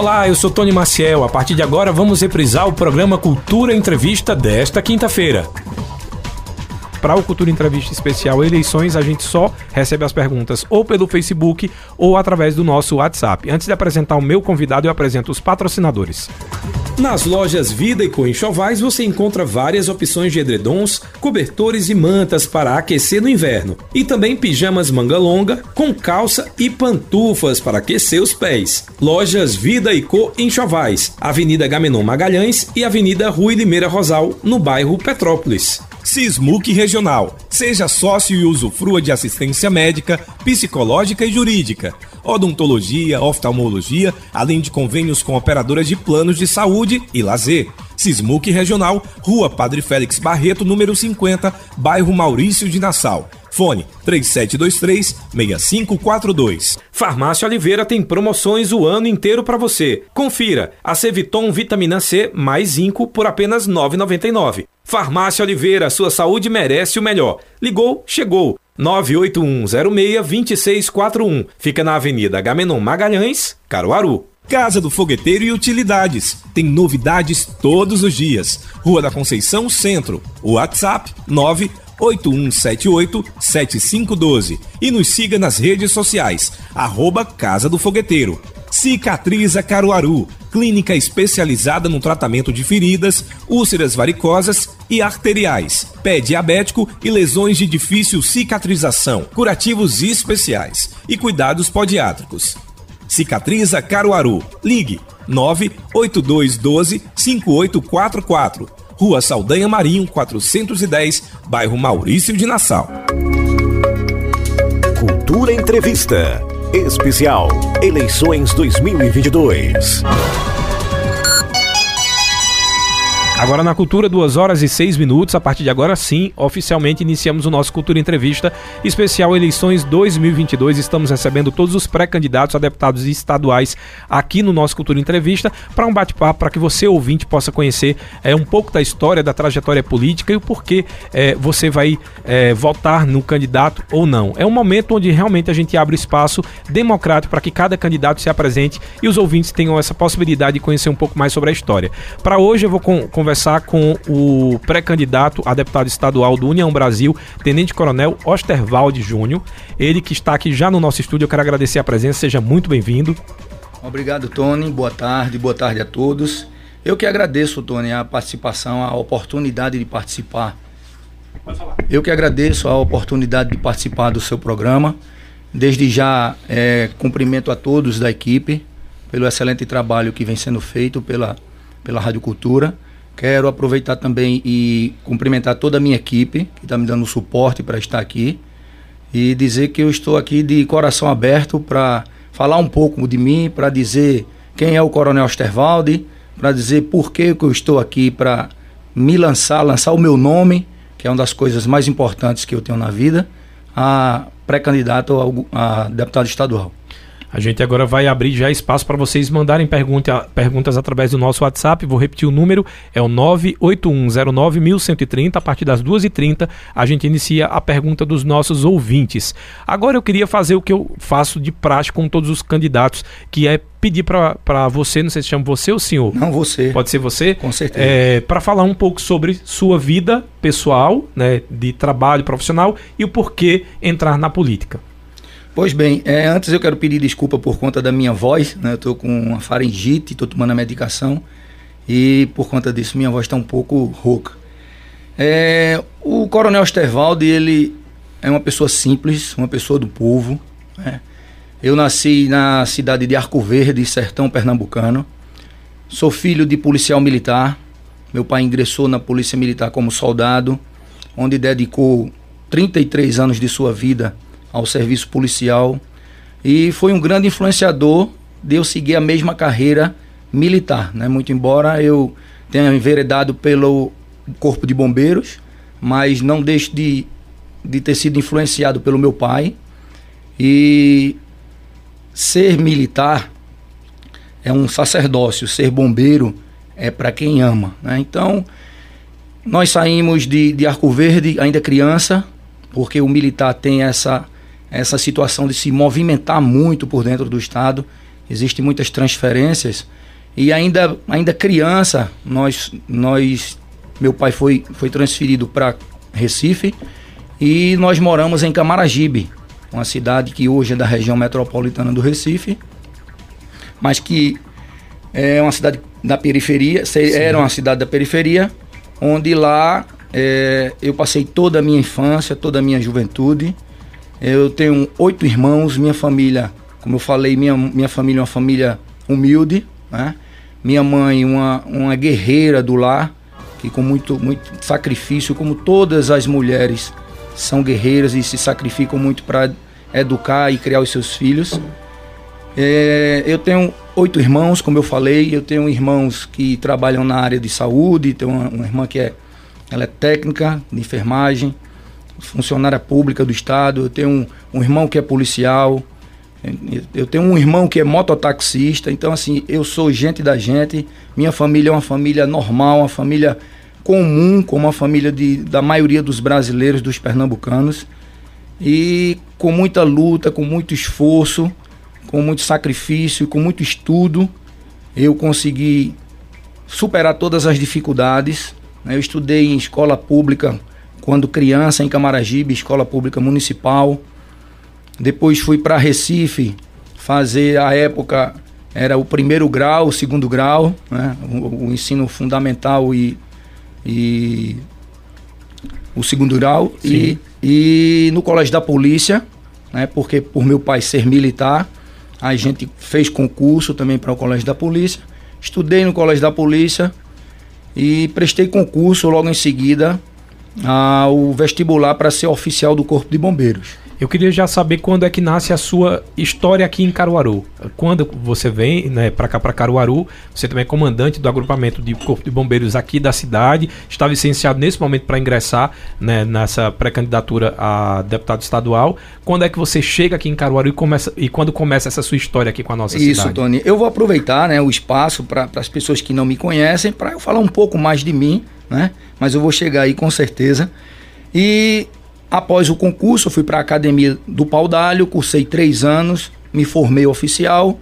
Olá, eu sou Tony Maciel. A partir de agora vamos reprisar o programa Cultura Entrevista desta quinta-feira. Para o Cultura Entrevista Especial Eleições, a gente só recebe as perguntas ou pelo Facebook ou através do nosso WhatsApp. Antes de apresentar o meu convidado, eu apresento os patrocinadores. Nas lojas Vida e Co Enxovais você encontra várias opções de edredons, cobertores e mantas para aquecer no inverno. E também pijamas manga longa, com calça e pantufas para aquecer os pés. Lojas Vida e Co Enxovais, Avenida Gamenon Magalhães e Avenida Rui Limeira Rosal, no bairro Petrópolis. Sismuc Regional. Seja sócio e usufrua de assistência médica, psicológica e jurídica, odontologia, oftalmologia, além de convênios com operadoras de planos de saúde e lazer. Sismuc Regional, Rua Padre Félix Barreto, número 50, bairro Maurício de Nassau. Fone 3723-6542. Farmácia Oliveira tem promoções o ano inteiro para você. Confira: a Ceviton Vitamina C mais Zinco por apenas R$ 9,99. Farmácia Oliveira, sua saúde merece o melhor. Ligou, chegou. 981062641. Fica na Avenida Gamenon Magalhães, Caruaru. Casa do Fogueteiro e Utilidades. Tem novidades todos os dias. Rua da Conceição Centro. WhatsApp 981787512. E nos siga nas redes sociais. Arroba Casa do Fogueteiro. Cicatriza Caruaru, clínica especializada no tratamento de feridas, úlceras varicosas e arteriais, pé diabético e lesões de difícil cicatrização, curativos especiais e cuidados podiátricos. Cicatriza Caruaru. Ligue 98212 5844. Rua Saldanha Marinho, 410, bairro Maurício de Nassau. Cultura Entrevista. Especial Eleições 2022. Agora na Cultura, 2 horas e 6 minutos. A partir de agora, sim, oficialmente iniciamos o nosso Cultura Entrevista especial Eleições 2022. Estamos recebendo todos os pré-candidatos a deputados estaduais aqui no nosso Cultura Entrevista para um bate-papo para que você, ouvinte, possa conhecer é, um pouco da história, da trajetória política e o porquê é, você vai é, votar no candidato ou não. É um momento onde realmente a gente abre espaço democrático para que cada candidato se apresente e os ouvintes tenham essa possibilidade de conhecer um pouco mais sobre a história. Para hoje, eu vou conversar conversar com o pré-candidato a deputado estadual do União Brasil, Tenente Coronel Osterwald Júnior. Ele que está aqui já no nosso estúdio, eu quero agradecer a presença, seja muito bem-vindo. Obrigado, Tony. Boa tarde, boa tarde a todos. Eu que agradeço, Tony, a participação, a oportunidade de participar. Eu que agradeço a oportunidade de participar do seu programa. Desde já, é, cumprimento a todos da equipe pelo excelente trabalho que vem sendo feito pela, pela Rádio Cultura. Quero aproveitar também e cumprimentar toda a minha equipe que está me dando suporte para estar aqui e dizer que eu estou aqui de coração aberto para falar um pouco de mim, para dizer quem é o Coronel Osterwalde, para dizer por que eu estou aqui para me lançar, lançar o meu nome, que é uma das coisas mais importantes que eu tenho na vida, a pré-candidato a deputado estadual. A gente agora vai abrir já espaço para vocês mandarem pergunta, perguntas através do nosso WhatsApp. Vou repetir o número, é o 981091130. A partir das 2h30 a gente inicia a pergunta dos nossos ouvintes. Agora eu queria fazer o que eu faço de praxe com todos os candidatos, que é pedir para você, não sei se chama você ou senhor? Não, você. Pode ser você? Com certeza. É, para falar um pouco sobre sua vida pessoal, né, de trabalho profissional e o porquê entrar na política. Pois bem, é, antes eu quero pedir desculpa por conta da minha voz, né? Eu estou com uma faringite, estou tomando a medicação e por conta disso minha voz está um pouco rouca. É, o Coronel Osterwalde, ele é uma pessoa simples, uma pessoa do povo. Né? Eu nasci na cidade de Arco Verde, sertão pernambucano. Sou filho de policial militar. Meu pai ingressou na Polícia Militar como soldado, onde dedicou 33 anos de sua vida ao serviço policial e foi um grande influenciador de eu seguir a mesma carreira militar, né? Muito embora eu tenha enveredado pelo corpo de bombeiros, mas não deixo de, de ter sido influenciado pelo meu pai e ser militar é um sacerdócio, ser bombeiro é para quem ama, né? Então nós saímos de, de Arco Verde ainda criança, porque o militar tem essa essa situação de se movimentar muito por dentro do Estado. existem muitas transferências. E ainda, ainda criança, nós, nós, meu pai foi, foi transferido para Recife e nós moramos em Camaragibe, uma cidade que hoje é da região metropolitana do Recife, mas que é uma cidade da periferia, Sim. era uma cidade da periferia, onde lá é, eu passei toda a minha infância, toda a minha juventude. Eu tenho oito irmãos, minha família, como eu falei, minha, minha família é uma família humilde, né? Minha mãe, uma, uma guerreira do lar, que com muito, muito sacrifício, como todas as mulheres são guerreiras e se sacrificam muito para educar e criar os seus filhos. É, eu tenho oito irmãos, como eu falei, eu tenho irmãos que trabalham na área de saúde, tenho uma, uma irmã que é, ela é técnica de enfermagem, funcionária pública do estado, eu tenho um, um irmão que é policial, eu tenho um irmão que é mototaxista, então assim, eu sou gente da gente, minha família é uma família normal, uma família comum, como a família de, da maioria dos brasileiros, dos pernambucanos, e com muita luta, com muito esforço, com muito sacrifício, com muito estudo, eu consegui superar todas as dificuldades. Né? Eu estudei em escola pública quando criança, em Camaragibe, escola pública municipal. Depois fui para Recife fazer, a época, era o primeiro grau, o segundo grau, né? o, o ensino fundamental e, e o segundo grau. E, e no Colégio da Polícia, né? porque por meu pai ser militar, a gente fez concurso também para o Colégio da Polícia. Estudei no Colégio da Polícia e prestei concurso logo em seguida ao vestibular para ser oficial do Corpo de Bombeiros. Eu queria já saber quando é que nasce a sua história aqui em Caruaru. Quando você vem né, para cá, para Caruaru, você também é comandante do agrupamento de Corpo de Bombeiros aqui da cidade, está licenciado nesse momento para ingressar né, nessa pré-candidatura a deputado estadual. Quando é que você chega aqui em Caruaru e, começa, e quando começa essa sua história aqui com a nossa Isso, cidade? Isso, Tony. Eu vou aproveitar né, o espaço para as pessoas que não me conhecem, para eu falar um pouco mais de mim, né? mas eu vou chegar aí com certeza. E Após o concurso, eu fui para a Academia do Pau d'Alho, cursei três anos, me formei oficial.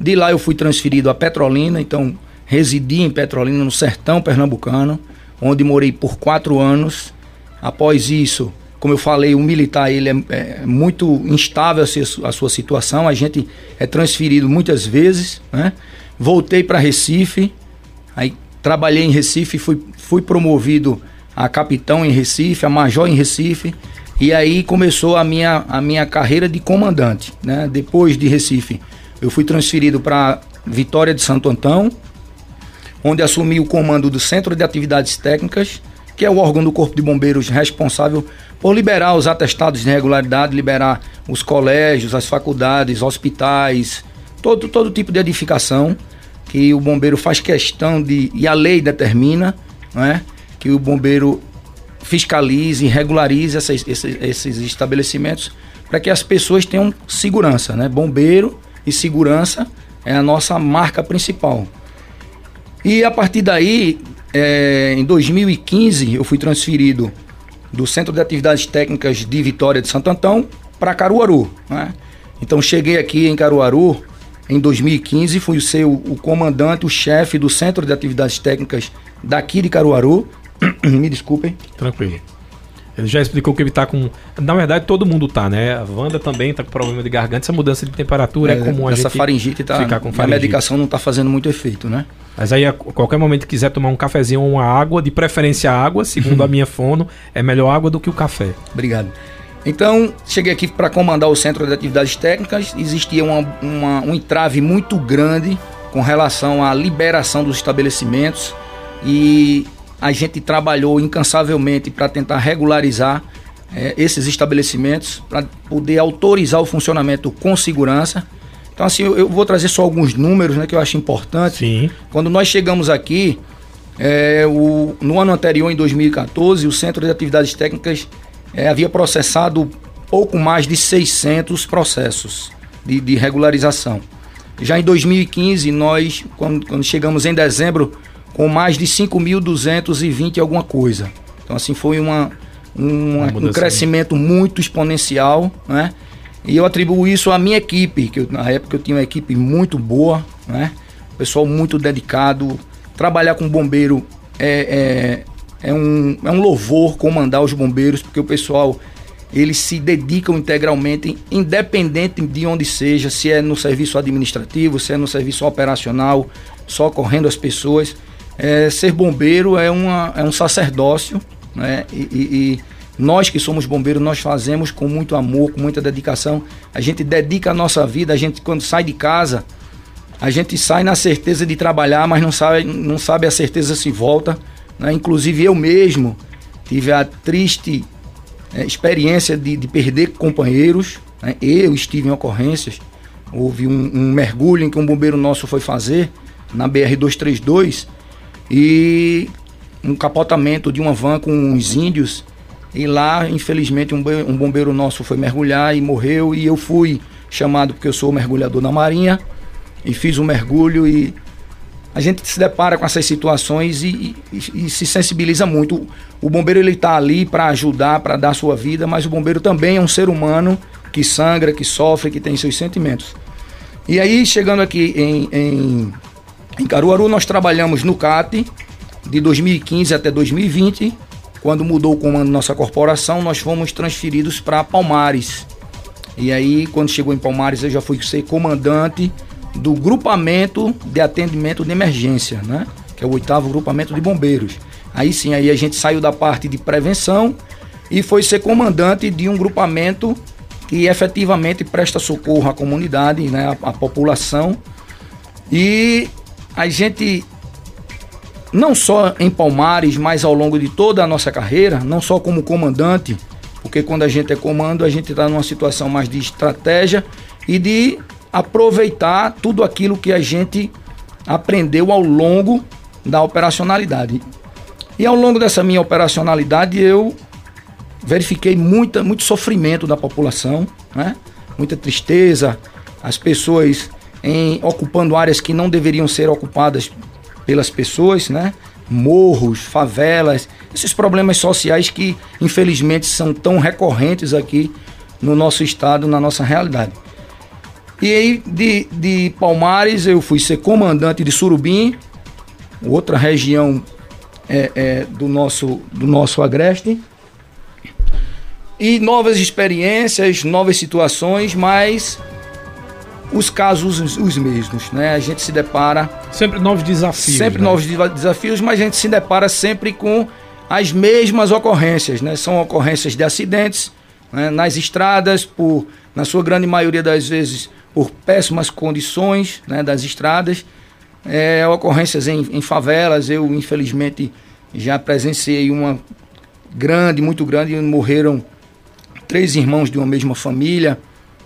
De lá eu fui transferido a Petrolina, então residi em Petrolina, no sertão pernambucano, onde morei por quatro anos. Após isso, como eu falei, o militar ele é, é muito instável a sua situação, a gente é transferido muitas vezes. Né? Voltei para Recife, aí trabalhei em Recife, fui, fui promovido a capitão em Recife, a major em Recife. E aí começou a minha, a minha carreira de comandante. Né? Depois de Recife, eu fui transferido para Vitória de Santo Antão, onde assumi o comando do Centro de Atividades Técnicas, que é o órgão do Corpo de Bombeiros responsável por liberar os atestados de regularidade, liberar os colégios, as faculdades, hospitais, todo, todo tipo de edificação que o bombeiro faz questão de, e a lei determina, não é? Que o bombeiro fiscalize, regularize essas, esses, esses estabelecimentos para que as pessoas tenham segurança, né? Bombeiro e segurança é a nossa marca principal. E a partir daí, é, em 2015, eu fui transferido do Centro de Atividades Técnicas de Vitória de Santo Antão para Caruaru. Né? Então cheguei aqui em Caruaru em 2015, fui ser o, o comandante, o chefe do Centro de Atividades Técnicas daqui de Caruaru, Me desculpem. Tranquilo. Ele já explicou que ele tá com. Na verdade, todo mundo tá, né? A Wanda também tá com problema de garganta. Essa mudança de temperatura é, é comum a essa gente faringite tá, ficar com faringite. A medicação não tá fazendo muito efeito, né? Mas aí, a qualquer momento que quiser tomar um cafezinho ou uma água, de preferência água, segundo a minha fono, é melhor água do que o café. Obrigado. Então, cheguei aqui para comandar o Centro de Atividades Técnicas. Existia uma, uma, um entrave muito grande com relação à liberação dos estabelecimentos. E a gente trabalhou incansavelmente para tentar regularizar é, esses estabelecimentos, para poder autorizar o funcionamento com segurança. Então, assim, eu, eu, vou trazer só alguns números né, que eu acho importante. Sim. Quando nós chegamos aqui, é, o, no ano anterior, em 2014, o Centro de Atividades Técnicas é, havia processado pouco mais de 600 processos de, de regularização. Já em 2015, nós, quando, quando chegamos em dezembro, com mais de 5.220 alguma coisa. Então, assim, foi uma, uma um crescimento muito exponencial, né? E eu atribuo isso à minha equipe, que eu, na época eu tinha uma equipe muito boa, né? Pessoal muito dedicado. Trabalhar com bombeiro é, é, é, um, é um louvor comandar os bombeiros, porque o pessoal eles se dedicam integralmente, independente de onde seja, se é no serviço administrativo, se é no serviço operacional, socorrendo as pessoas. É, ser bombeiro é, uma, é um sacerdócio, né? E, e, e, nós que somos bombeiros, nós fazemos com muito amor, com muita dedicação. A gente dedica a nossa vida, a gente quando sai de casa, a gente sai na certeza de trabalhar, mas não sabe, não sabe a certeza se volta. Né? Inclusive eu mesmo tive a triste é, experiência de, de, perder companheiros. Né? Eu estive em ocorrências. Houve um, um, mergulho em que um bombeiro nosso foi fazer na BR-232 e um capotamento de uma van com uns índios. E lá, infelizmente, um, bombeiro nosso foi mergulhar e morreu. E eu fui chamado porque eu sou mergulhador na Marinha e fiz um mergulho e a gente se depara com essas situações e, e, e se sensibiliza muito. O bombeiro ele está ali para ajudar, para dar sua vida, mas o bombeiro também é um ser humano que sangra, que sofre, que tem seus sentimentos. E aí, chegando aqui em, em, em Caruaru, nós trabalhamos no CAT de 2015 até 2020. Quando mudou o comando da nossa corporação, nós fomos transferidos para Palmares. E aí, quando chegou em Palmares, eu já fui ser comandante do grupamento de atendimento de emergência, né? Que é o oitavo grupamento de bombeiros. Aí sim, aí a gente saiu da parte de prevenção e foi ser comandante de um grupamento que efetivamente presta socorro à comunidade, né, à, à população. E a gente não só em Palmares, mas ao longo de toda a nossa carreira, não só como comandante, porque quando a gente é comando, a gente está numa situação mais de estratégia e de aproveitar tudo aquilo que a gente aprendeu ao longo da operacionalidade. E ao longo dessa minha operacionalidade eu verifiquei muita, muito sofrimento da população, né? muita tristeza, as pessoas em, ocupando áreas que não deveriam ser ocupadas pelas pessoas, né? morros, favelas, esses problemas sociais que infelizmente são tão recorrentes aqui no nosso estado, na nossa realidade. E aí de, de Palmares eu fui ser comandante de Surubim, outra região é, é, do, nosso, do nosso agreste. E novas experiências, novas situações, mas os casos os, os mesmos, né? A gente se depara sempre novos desafios. Sempre né? novos desafios, mas a gente se depara sempre com as mesmas ocorrências, né? São ocorrências de acidentes né? nas estradas, por na sua grande maioria das vezes por péssimas condições né, das estradas, é, ocorrências em, em, favelas. Eu, infelizmente, já presenciei uma grande, muito grande, morreram três irmãos de uma mesma família.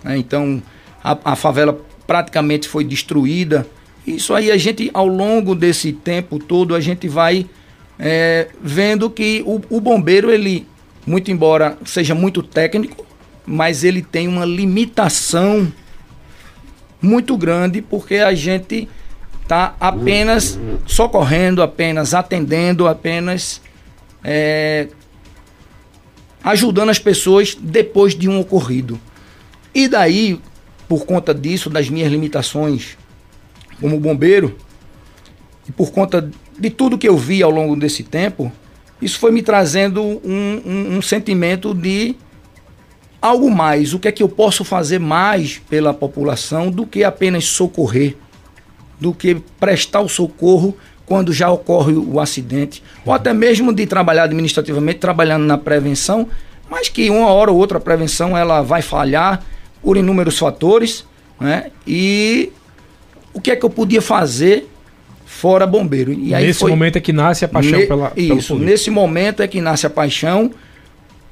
Né, então, a, a favela praticamente foi destruída. Isso aí a gente, ao longo desse tempo todo, a gente vai é, vendo que o, o bombeiro, ele, muito embora seja muito técnico, mas ele tem uma limitação muito grande porque a gente está apenas socorrendo, apenas atendendo, apenas é, ajudando as pessoas depois de um ocorrido. E daí, por conta disso, das minhas limitações como bombeiro, e por conta de tudo que eu vi ao longo desse tempo, isso foi me trazendo um, um, um sentimento de algo mais. O que é que eu posso fazer mais pela população do que apenas socorrer, do que prestar o socorro quando já ocorre o acidente, ou até mesmo de trabalhar administrativamente, trabalhando na prevenção, mas que uma hora ou outra a prevenção ela vai falhar por inúmeros fatores, né? E o que é que eu podia fazer fora bombeiro? E aí nesse foi... momento é que nasce a paixão ne... pela isso. Nesse momento é que nasce a paixão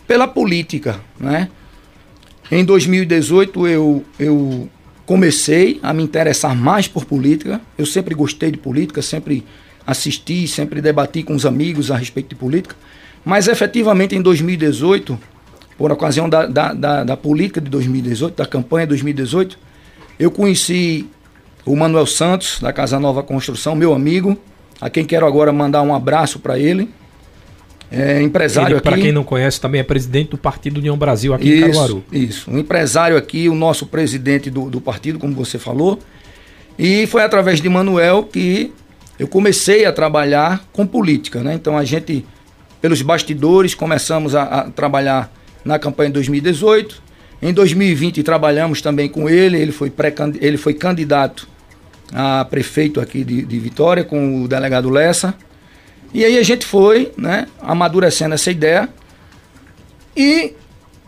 pela política, né? Em 2018 eu, eu comecei a me interessar mais por política. Eu sempre gostei de política, sempre assisti, sempre debati com os amigos a respeito de política. Mas efetivamente em 2018, por ocasião da, da, da, da política de 2018, da campanha de 2018, eu conheci o Manuel Santos, da Casa Nova Construção, meu amigo, a quem quero agora mandar um abraço para ele. é, empresário Para quem não conhece, também é presidente do Partido União Brasil aqui isso, em Caruaru. Isso, um empresário aqui, o nosso presidente do, do partido, como você falou. E foi através de Manuel que eu comecei a trabalhar com política, né? Então a gente, pelos bastidores, começamos a, a trabalhar na campanha de 2018. Em 2020 trabalhamos também com ele, ele foi, pré ele foi candidato a prefeito aqui de, de Vitória com o delegado Lessa. E aí a gente foi, né, amadurecendo essa ideia. E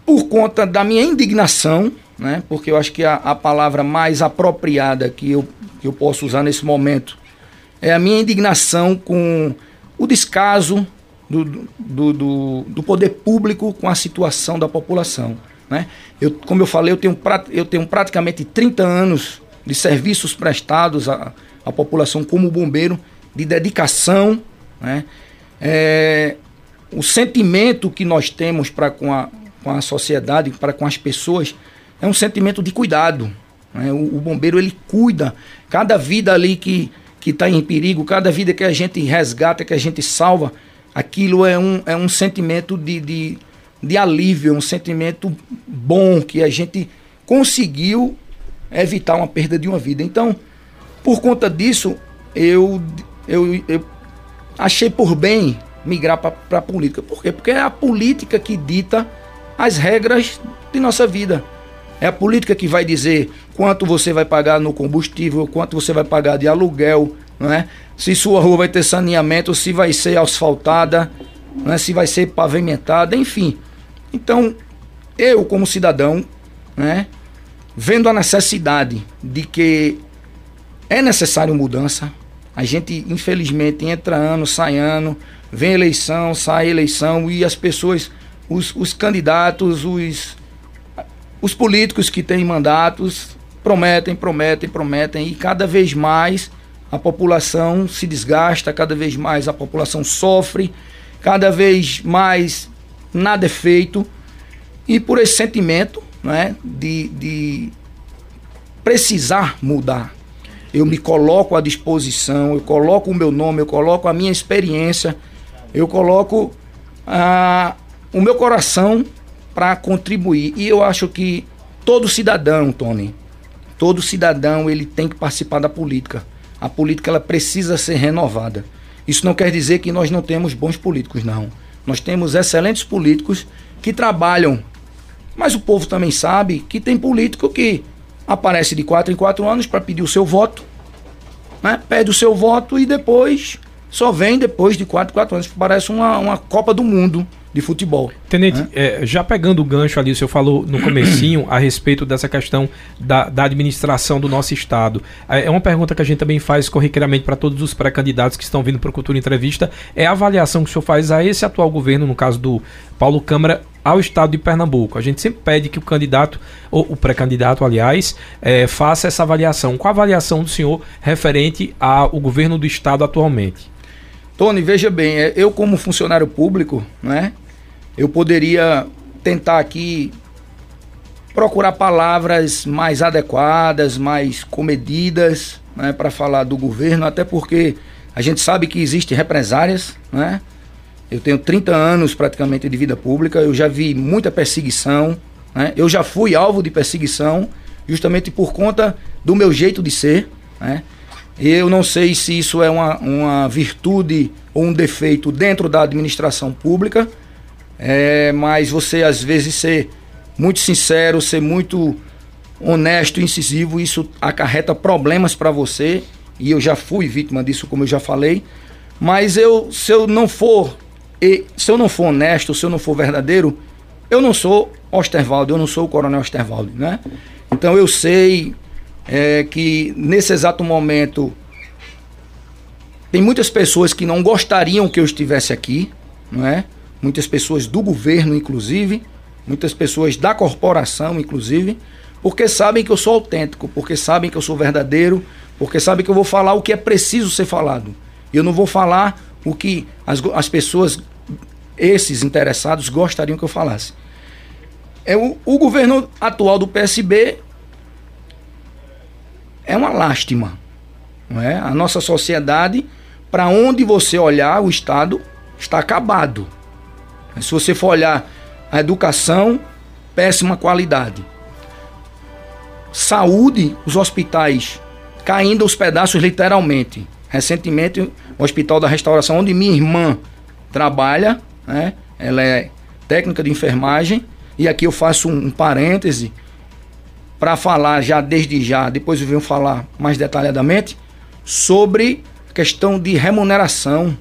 por conta da minha indignação, né, porque eu acho que a, a palavra mais apropriada que eu, que eu posso usar nesse momento é a minha indignação com o descaso do, do, do, do poder público com a situação da população. Né? Eu, como eu falei, eu tenho, eu tenho praticamente 30 anos de serviços prestados à, à população como bombeiro, de dedicação, né? É, o sentimento que nós temos para com a, com a sociedade, para com as pessoas, é um sentimento de cuidado. Né? O, o, bombeiro ele cuida, cada vida ali que está em perigo, cada vida que a gente resgata, que a gente salva, aquilo é um, é um sentimento de, de, de alívio, um sentimento bom que a gente conseguiu evitar uma perda de uma vida. Então, por conta disso, eu, eu, eu achei por bem migrar para a política. Por quê? Porque é a política que dita as regras de nossa vida. É a política que vai dizer quanto você vai pagar no combustível, quanto você vai pagar de aluguel, é? se sua rua vai ter saneamento, se vai ser asfaltada, é? se vai ser pavimentada, enfim. Então, eu como cidadão, né, vendo a necessidade de que é necessário mudança, a gente infelizmente entra ano, sai ano, vem eleição, sai eleição e as pessoas, os, os candidatos, os os políticos que têm mandatos prometem, prometem, prometem e cada vez mais a população se desgasta, cada vez mais a população sofre, cada vez mais nada é feito e por esse sentimento né, de, de precisar mudar, eu me coloco à disposição, eu coloco o meu nome, eu coloco a minha experiência, eu coloco ah, o meu coração para contribuir. E eu acho que todo cidadão, Tony, todo cidadão ele tem que participar da política. A política ela precisa ser renovada. Isso não quer dizer que nós não temos bons políticos, não. Nós temos excelentes políticos que trabalham. Mas o povo também sabe que tem político que aparece de quatro em quatro anos para pedir o seu voto, né? pede o seu voto e depois só vem depois de quatro, quatro anos. Parece uma, uma Copa do Mundo de futebol. Tenente, né? é, já pegando o gancho ali, o senhor falou no comecinho a respeito dessa questão da, da administração do nosso Estado. É, é uma pergunta que a gente também faz corriqueiramente para todos os pré-candidatos que estão vindo para o Cultura Entrevista. É a avaliação que o senhor faz a esse atual governo, no caso do Paulo Câmara, ao Estado de Pernambuco. A gente sempre pede que o candidato, ou o pré-candidato, aliás, é, faça essa avaliação. Qual a avaliação do senhor referente ao governo do Estado atualmente? Tony, veja bem, é, eu como funcionário público, né, eu poderia tentar aqui procurar palavras mais adequadas, mais comedidas, né, para falar do governo, até porque a gente sabe que existem represárias, né? Eu tenho 30 anos praticamente de vida pública, eu já vi muita perseguição, né? Eu já fui alvo de perseguição justamente por conta do meu jeito de ser, né? Eu não sei se isso é uma, uma virtude ou um defeito dentro da administração pública, é, mas você às vezes ser muito sincero, ser muito honesto, incisivo, isso acarreta problemas para você. E eu já fui vítima disso, como eu já falei. Mas eu, se eu não for, se eu não for honesto, se eu não for verdadeiro, eu não sou Osterwaldo, eu não sou o Coronel Osterwaldo, né? Então eu sei é, que nesse exato momento tem muitas pessoas que não gostariam que eu estivesse aqui, não é? Muitas pessoas do governo, inclusive, muitas pessoas da corporação, inclusive, porque sabem que eu sou autêntico, porque sabem que eu sou verdadeiro, porque sabem que eu vou falar o que é preciso ser falado. Eu não vou falar o que as, as pessoas, esses interessados, gostariam que eu falasse. É o, o governo atual do PSB é uma lástima. Não é? A nossa sociedade, para onde você olhar, o Estado está acabado. Se você for olhar a educação, péssima qualidade. Saúde, os hospitais caindo aos pedaços literalmente. Recentemente, o Hospital da Restauração, onde minha irmã trabalha, né? ela é técnica de enfermagem, e aqui eu faço um, um parêntese para falar já desde já, depois eu venho falar mais detalhadamente, sobre questão de remuneração.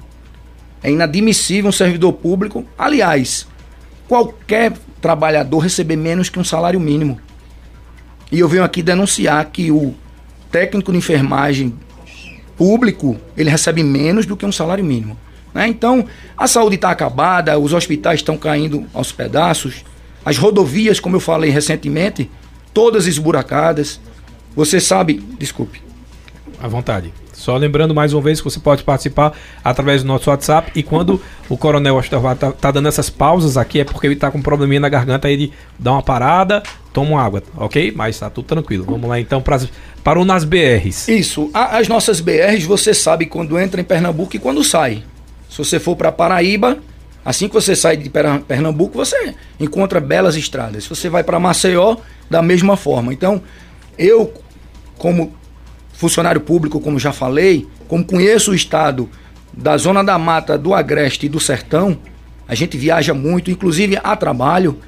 É inadmissível um servidor público, aliás, qualquer trabalhador receber menos que um salário mínimo. E eu venho aqui denunciar que o técnico de enfermagem público, ele recebe menos do que um salário mínimo. Né? Então, a saúde está acabada, os hospitais estão caindo aos pedaços, as rodovias, como eu falei recentemente, todas esburacadas. Você sabe, desculpe. À vontade. Só lembrando mais uma vez que você pode participar através do nosso WhatsApp. E quando o Coronel Osterwald tá, tá, dando essas pausas aqui, é porque ele tá com um probleminha na garganta, aí ele dá uma parada, toma uma água, ok? Mas tá tudo tranquilo. Vamos lá então para, para o Nas BRs. Isso. As nossas BRs, você sabe quando entra em Pernambuco e quando sai. Se você for para Paraíba, assim que você sai de Pernambuco, você encontra belas estradas. Se você vai para Maceió, da mesma forma. Então, eu, como funcionário público, como já falei, como conheço o estado da zona da mata, do agreste e do sertão, a gente viaja muito, inclusive a trabalho.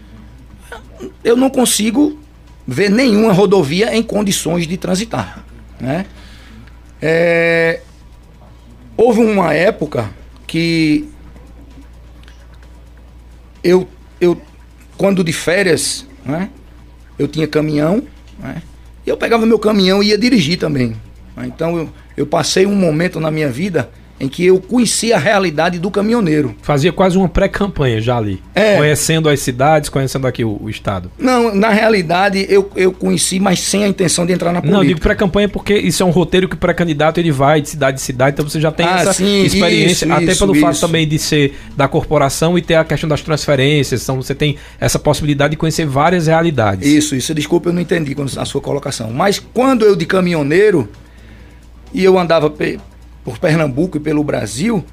Eu não consigo ver nenhuma rodovia em condições de transitar. Né? É, houve uma época que eu, eu quando de férias, né, eu tinha caminhão, né, e eu pegava meu caminhão e ia dirigir também. Então eu, eu passei um momento na minha vida em que eu conhecia a realidade do caminhoneiro. Fazia quase uma pré-campanha já ali. É. Conhecendo as cidades, conhecendo aqui o, o, estado. Não, na realidade eu, eu conheci, mas sem a intenção de entrar na política. Não, digo pré-campanha porque isso é um roteiro que o pré-candidato ele vai de cidade em cidade, então você já tem ah, essa sim, experiência, isso, até isso, pelo isso. fato também de ser da corporação e ter a questão das transferências, então você tem essa possibilidade de conhecer várias realidades. Isso, isso, desculpa, eu não entendi a sua colocação. Mas quando eu de caminhoneiro e eu andava por Pernambuco e pelo Brasil,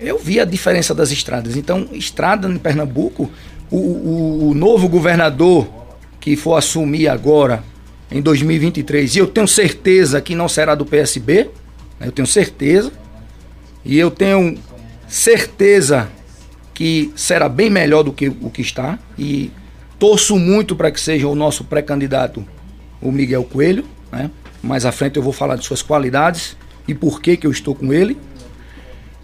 eu vi a diferença das estradas. Então, estrada em Pernambuco, o, o, o novo governador que for assumir agora, em 2023, e eu tenho certeza que não será do PSB, né, eu tenho certeza, e eu tenho certeza que será bem melhor do que o que está, e torço muito para que seja o nosso pré-candidato, o Miguel Coelho, né? mais à frente eu vou falar de suas qualidades, e por que, que eu estou com ele.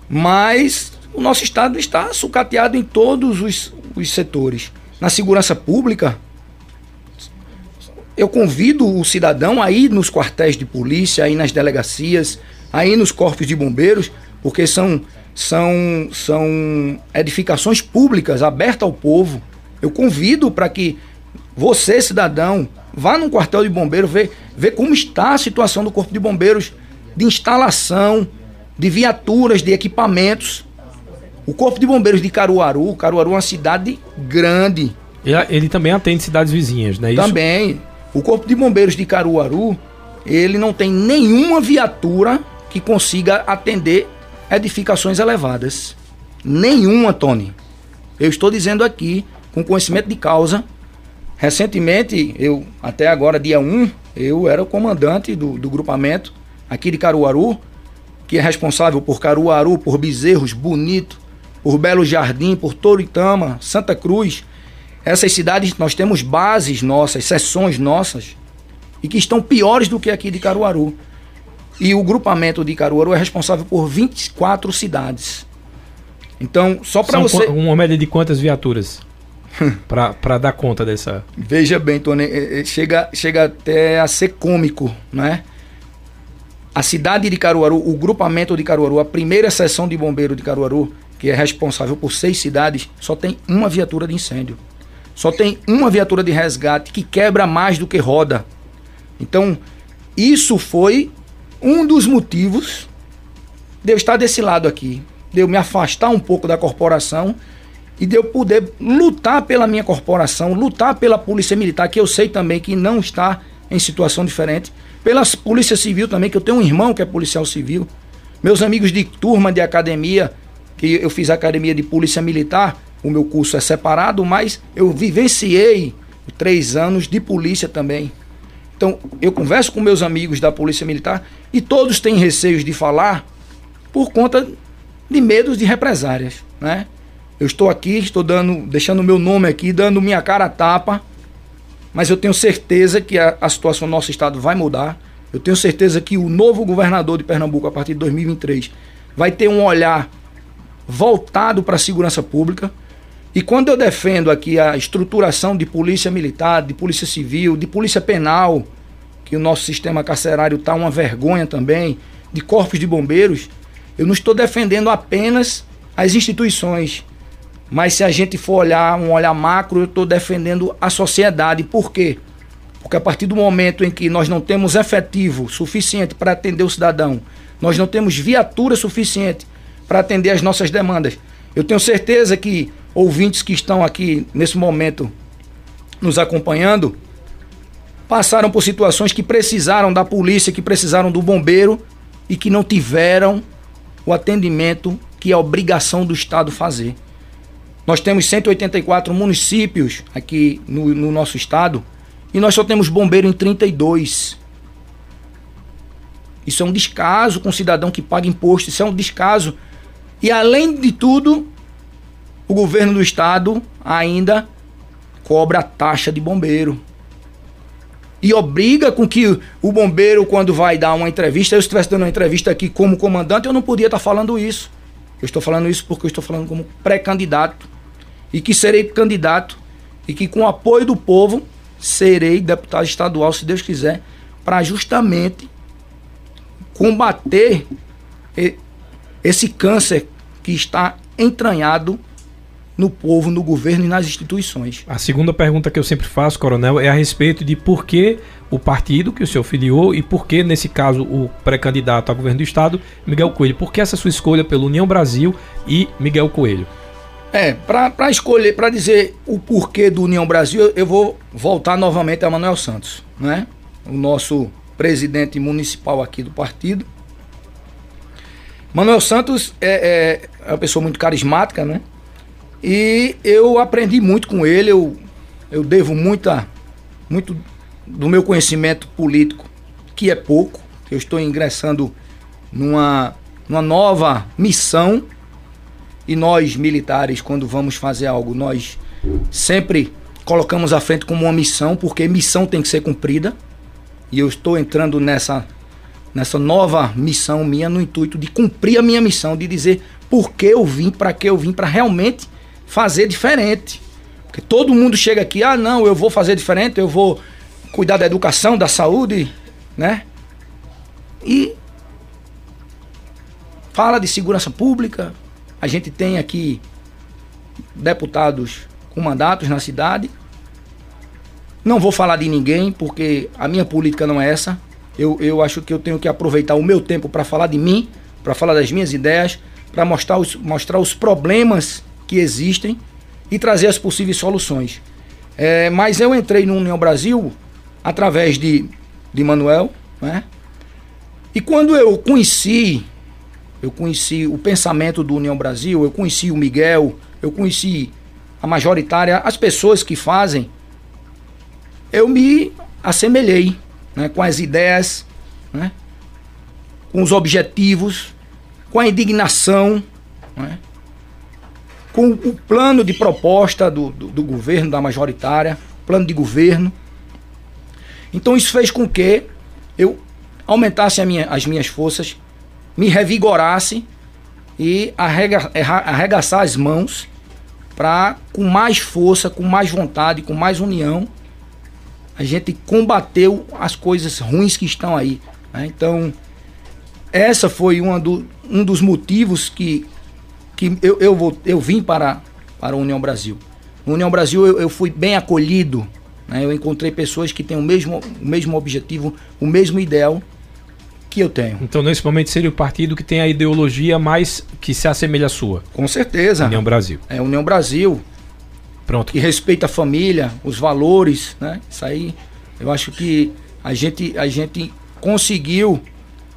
Mas o nosso Estado está sucateado em todos os, os setores. Na segurança pública, eu convido o cidadão a ir nos quartéis de polícia, aí nas delegacias, aí nos corpos de bombeiros, porque são, são, são edificações públicas abertas ao povo. Eu convido para que você, cidadão, vá num quartel de bombeiro ver, ver como está a situação do corpo de bombeiros de instalação de viaturas, de equipamentos. O Corpo de Bombeiros de Caruaru, Caruaru é uma cidade grande. Ele também atende cidades vizinhas, né? Isso? Também. O Corpo de Bombeiros de Caruaru, ele não tem nenhuma viatura que consiga atender edificações elevadas. Nenhuma, Tony. Eu estou dizendo aqui, com conhecimento de causa. Recentemente, eu, até agora, dia 1, eu era o comandante do, do grupamento aqui de Caruaru, que é responsável por Caruaru, por Bezerros, Bonito, por Belo Jardim, por Toritama, Santa Cruz. Essas cidades nós temos bases nossas, seções nossas, e que estão piores do que aqui de Caruaru. E o grupamento de Caruaru é responsável por 24 cidades. Então, só para você. Uma média de quantas viaturas? para dar conta dessa. Veja bem, Tony, é, é, chega, chega até a ser cômico, né? A cidade de Caruaru, o grupamento de Caruaru, a primeira seção de bombeiro de Caruaru, que é responsável por seis cidades, só tem uma viatura de incêndio. Só tem uma viatura de resgate que quebra mais do que roda. Então, isso foi um dos motivos de eu estar desse lado aqui, de eu me afastar um pouco da corporação e de eu poder lutar pela minha corporação, lutar pela polícia militar, que eu sei também que não está em situação diferente, pela Polícia Civil também, que eu tenho um irmão que é policial civil. Meus amigos de turma de academia, que eu fiz academia de polícia militar, o meu curso é separado, mas eu vivenciei três anos de polícia também. Então, eu converso com meus amigos da Polícia Militar e todos têm receios de falar por conta de medos de represárias, né? Eu estou aqui, estou dando, deixando meu nome aqui, dando minha cara a tapa, mas eu tenho certeza que a, a situação do nosso estado vai mudar. Eu tenho certeza que o novo governador de Pernambuco, a partir de 2023, vai ter um olhar voltado para a segurança pública. E quando eu defendo aqui a estruturação de polícia militar, de polícia civil, de polícia penal, que o nosso sistema carcerário está uma vergonha também, de corpos de bombeiros, eu não estou defendendo apenas as instituições. Mas se a gente for olhar um olhar macro, eu estou defendendo a sociedade. Por quê? Porque a partir do momento em que nós não temos efetivo suficiente para atender o cidadão, nós não temos viatura suficiente para atender as nossas demandas. Eu tenho certeza que ouvintes que estão aqui nesse momento nos acompanhando passaram por situações que precisaram da polícia, que precisaram do bombeiro e que não tiveram o atendimento que é obrigação do Estado fazer. Nós temos 184 municípios aqui no, no nosso estado e nós só temos bombeiro em 32. Isso é um descaso com o cidadão que paga imposto, isso é um descaso. E além de tudo, o governo do estado ainda cobra a taxa de bombeiro. E obriga com que o bombeiro, quando vai dar uma entrevista, eu estivesse dando uma entrevista aqui como comandante, eu não podia estar falando isso. Eu estou falando isso porque eu estou falando como pré-candidato. E que serei candidato. E que com o apoio do povo serei deputado estadual, se Deus quiser, para justamente combater esse câncer que está entranhado no povo, no governo e nas instituições. A segunda pergunta que eu sempre faço, coronel, é a respeito de por que o partido que o senhor filiou e por que, nesse caso, o pré-candidato a governo do estado, Miguel Coelho. Por que essa sua escolha pela União Brasil e Miguel Coelho? É, para escolher, para dizer o porquê do União Brasil, eu vou voltar novamente a Manuel Santos, né? O nosso presidente municipal aqui do partido. Manuel Santos é, é, é uma pessoa muito carismática, né? E eu aprendi muito com ele, eu, eu devo muita, muito do meu conhecimento político, que é pouco. Eu estou ingressando numa, numa nova missão e nós, militares, quando vamos fazer algo, nós sempre colocamos à frente como uma missão, porque missão tem que ser cumprida. E eu estou entrando nessa, nessa nova missão minha no intuito de cumprir a minha missão, de dizer por que eu vim, para que eu vim, para realmente fazer diferente. Porque todo mundo chega aqui, ah, não, eu vou fazer diferente, eu vou cuidar da educação, da saúde, né? E fala de segurança pública, a gente tem aqui deputados com mandatos na cidade. Não vou falar de ninguém, porque a minha política não é essa. Eu, eu acho que eu tenho que aproveitar o meu tempo para falar de mim, para falar das minhas ideias, para mostrar os, mostrar os problemas que existem e trazer as possíveis soluções. É, mas eu entrei no União Brasil através de, de Manuel, né? E quando eu conheci eu conheci o pensamento do União Brasil, eu conheci o Miguel, eu conheci a majoritária, as pessoas que fazem. Eu me assemelhei né, com as ideias, né, com os objetivos, com a indignação, né, com o plano de proposta do, do, do governo, da majoritária, plano de governo. Então isso fez com que eu aumentasse minha, as minhas forças me revigorasse e arrega, arregaçar as mãos para, com mais força, com mais vontade, com mais união, a gente combateu as coisas ruins que estão aí. Né? Então, essa foi uma do, um dos motivos que, que eu, eu, vou, eu vim para, para a União Brasil. No União Brasil eu, eu fui bem acolhido, né? eu encontrei pessoas que têm o mesmo, o mesmo objetivo, o mesmo ideal que eu tenho. Então, nesse momento, seria o partido que tem a ideologia mais que se assemelha à sua? Com certeza. União Brasil. É, União Brasil. Pronto. Que respeita a família, os valores, né? Isso aí, eu acho que a gente, a gente conseguiu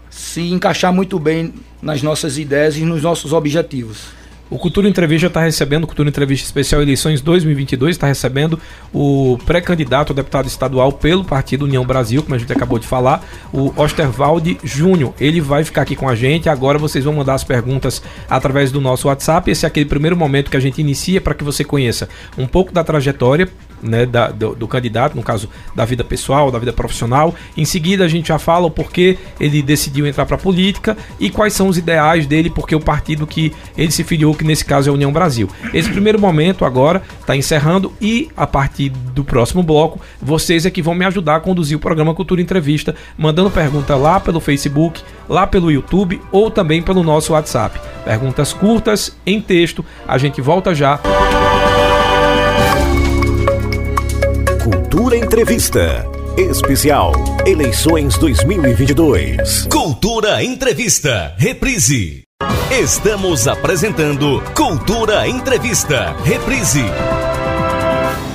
se encaixar muito bem nas nossas ideias e nos nossos objetivos. O Cultura Entrevista está recebendo, Cultura Entrevista Especial Eleições 2022, está recebendo o pré-candidato a deputado estadual pelo Partido União Brasil, como a gente acabou de falar, o Osterwalde Júnior. Ele vai ficar aqui com a gente. Agora vocês vão mandar as perguntas através do nosso WhatsApp. Esse é aquele primeiro momento que a gente inicia para que você conheça um pouco da trajetória né, da, do, do, candidato, no caso da vida pessoal, da vida profissional. Em seguida, a gente já fala o porquê ele decidiu entrar para a política e quais são os ideais dele, porque o partido que ele se filiou, que nesse caso é a União Brasil. Esse primeiro momento agora está encerrando e a partir do próximo bloco, vocês é que vão me ajudar a conduzir o programa Cultura Entrevista, mandando pergunta lá pelo Facebook, lá pelo YouTube ou também pelo nosso WhatsApp. Perguntas curtas em texto. A gente volta já. Cultura Entrevista. Especial Eleições 2022. Cultura Entrevista. Reprise. Estamos apresentando Cultura Entrevista. Reprise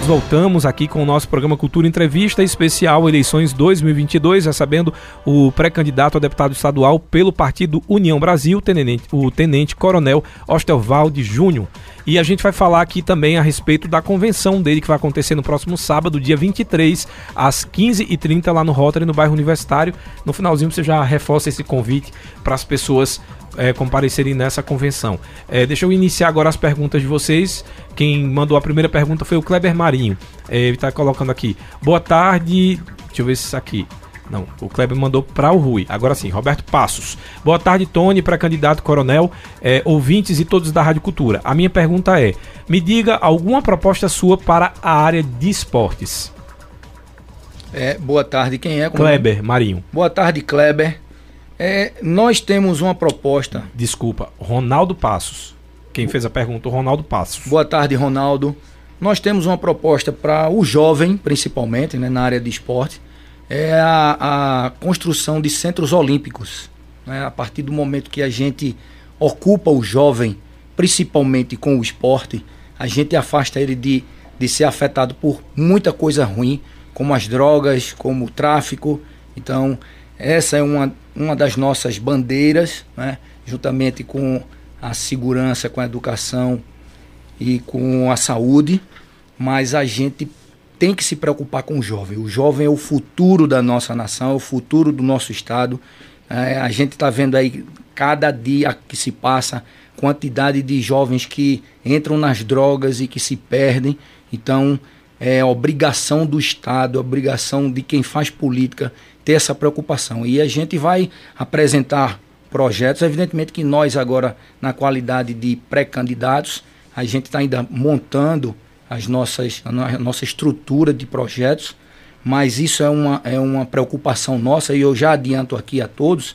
voltamos aqui com o nosso programa Cultura Entrevista Especial Eleições 2022, recebendo o pré-candidato a deputado estadual pelo partido União Brasil, o tenente coronel Osterwalde Júnior. E a gente vai falar aqui também a respeito da convenção dele que vai acontecer no próximo sábado, dia 23, às 15h30, lá no Rotary, no bairro Universitário. No finalzinho você já reforça esse convite para as pessoas é, comparecerem nessa convenção. É, deixa eu iniciar agora as perguntas de vocês. Quem mandou a primeira pergunta foi o Kleber Marinho. É, ele está colocando aqui. Boa tarde. Deixa eu ver se isso aqui. Não, o Kleber mandou para o Rui. Agora sim, Roberto Passos. Boa tarde, Tony, para candidato coronel, é, ouvintes e todos da Rádio Cultura. A minha pergunta é: me diga alguma proposta sua para a área de esportes. É, boa tarde, quem é? Como Kleber Marinho. Boa tarde, Kleber. É, nós temos uma proposta. Desculpa, Ronaldo Passos. Quem fez a pergunta, o Ronaldo Passos. Boa tarde, Ronaldo. Nós temos uma proposta para o jovem, principalmente, né, na área de esporte, é a, a construção de centros olímpicos. Né? A partir do momento que a gente ocupa o jovem, principalmente com o esporte, a gente afasta ele de, de ser afetado por muita coisa ruim, como as drogas, como o tráfico. Então, essa é uma, uma das nossas bandeiras, né? juntamente com a segurança, com a educação e com a saúde, mas a gente tem que se preocupar com o jovem. O jovem é o futuro da nossa nação, é o futuro do nosso estado. É, a gente está vendo aí cada dia que se passa quantidade de jovens que entram nas drogas e que se perdem. Então, é obrigação do Estado, obrigação de quem faz política ter essa preocupação. E a gente vai apresentar projetos. Evidentemente que nós agora, na qualidade de pré-candidatos, a gente está ainda montando as nossas, a nossa estrutura de projetos, mas isso é uma, é uma preocupação nossa e eu já adianto aqui a todos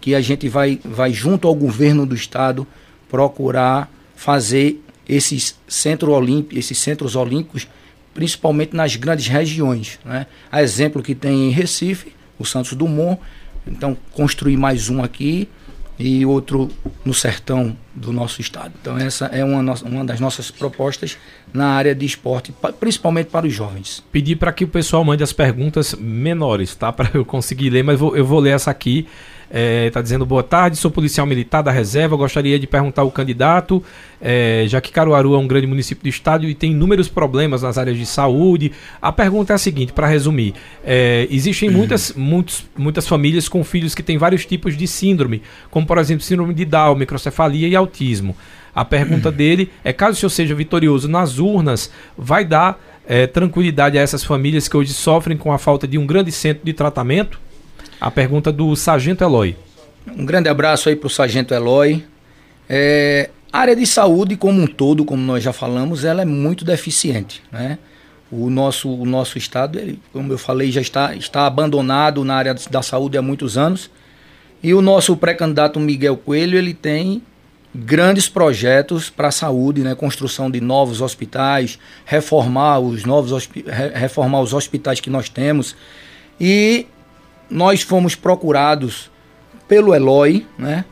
que a gente vai, vai junto ao governo do estado procurar fazer esses, centro olímpico, esses centros olímpicos principalmente nas grandes regiões. Né? A exemplo que tem em Recife, o Santos Dumont, então construir mais um aqui e outro no sertão do nosso estado. Então essa é uma, uma das nossas propostas na área de esporte, principalmente para os jovens. Pedir para que o pessoal mande as perguntas menores, tá? Para eu conseguir ler, mas vou, eu vou ler essa aqui Está é, tá dizendo boa tarde, sou policial militar da reserva. Gostaria de perguntar ao candidato, é, já que Caruaru é um grande município do estado e tem inúmeros problemas nas áreas de saúde. A pergunta é a seguinte, para resumir: é, existem uhum. muitas, muitos, muitas famílias com filhos que têm vários tipos de síndrome, como por exemplo síndrome de Down, microcefalia e autismo. A pergunta uhum. dele é: caso o senhor seja vitorioso nas urnas, vai dar é, tranquilidade a essas famílias que hoje sofrem com a falta de um grande centro de tratamento? A pergunta do Sargento Eloy. Um grande abraço aí para o Sargento Eloy. É, a área de saúde como um todo, como nós já falamos, ela é muito deficiente, né? O nosso, o nosso estado, ele, como eu falei, já está, está abandonado na área da saúde há muitos anos. E o nosso pré-candidato Miguel Coelho, ele tem grandes projetos para a saúde, né? construção de novos hospitais, reformar os novos reformar os hospitais que nós temos. E nós fomos procurados pelo Eloy, né?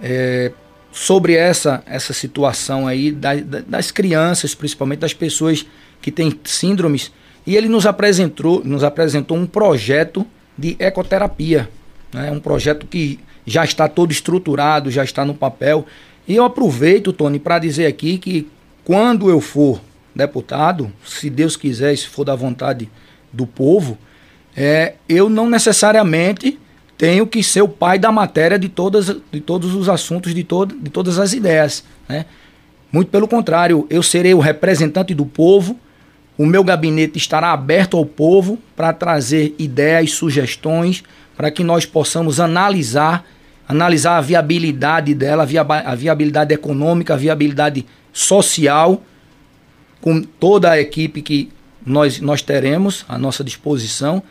É, sobre essa, essa situação aí da, da, das crianças, principalmente das pessoas que têm síndromes, e ele nos apresentou, nos apresentou um projeto de ecoterapia, né? um projeto que já está todo estruturado, já está no papel, E eu aproveito, Tony, para dizer aqui que quando eu for deputado, se Deus quiser, se for da vontade do povo, é, eu não necessariamente tenho que ser o pai da matéria de, todas, de todos os assuntos, de, de todas as ideias. Né? Muito pelo contrário, eu serei o representante do povo, o meu gabinete estará aberto ao povo para trazer ideias, sugestões, para que nós possamos analisar, analisar a viabilidade dela, a viabilidade econômica, a viabilidade social, com toda a equipe que nós, nós teremos à nossa disposição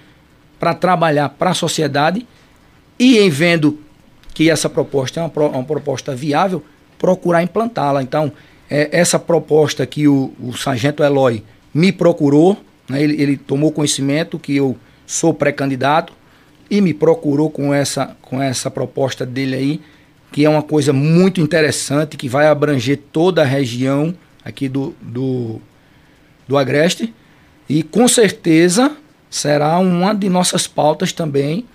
para trabalhar para a sociedade e em vendo que essa proposta é uma, uma proposta viável, procurar implantá-la. Então, é, essa proposta que o, o sargento Eloy me procurou, né, ele, ele tomou conhecimento que eu sou pré-candidato e me procurou com essa, com essa proposta dele aí, que é uma coisa muito interessante, que vai abranger toda a região aqui do, do, do Agreste. E com certeza será uma de nossas pautas também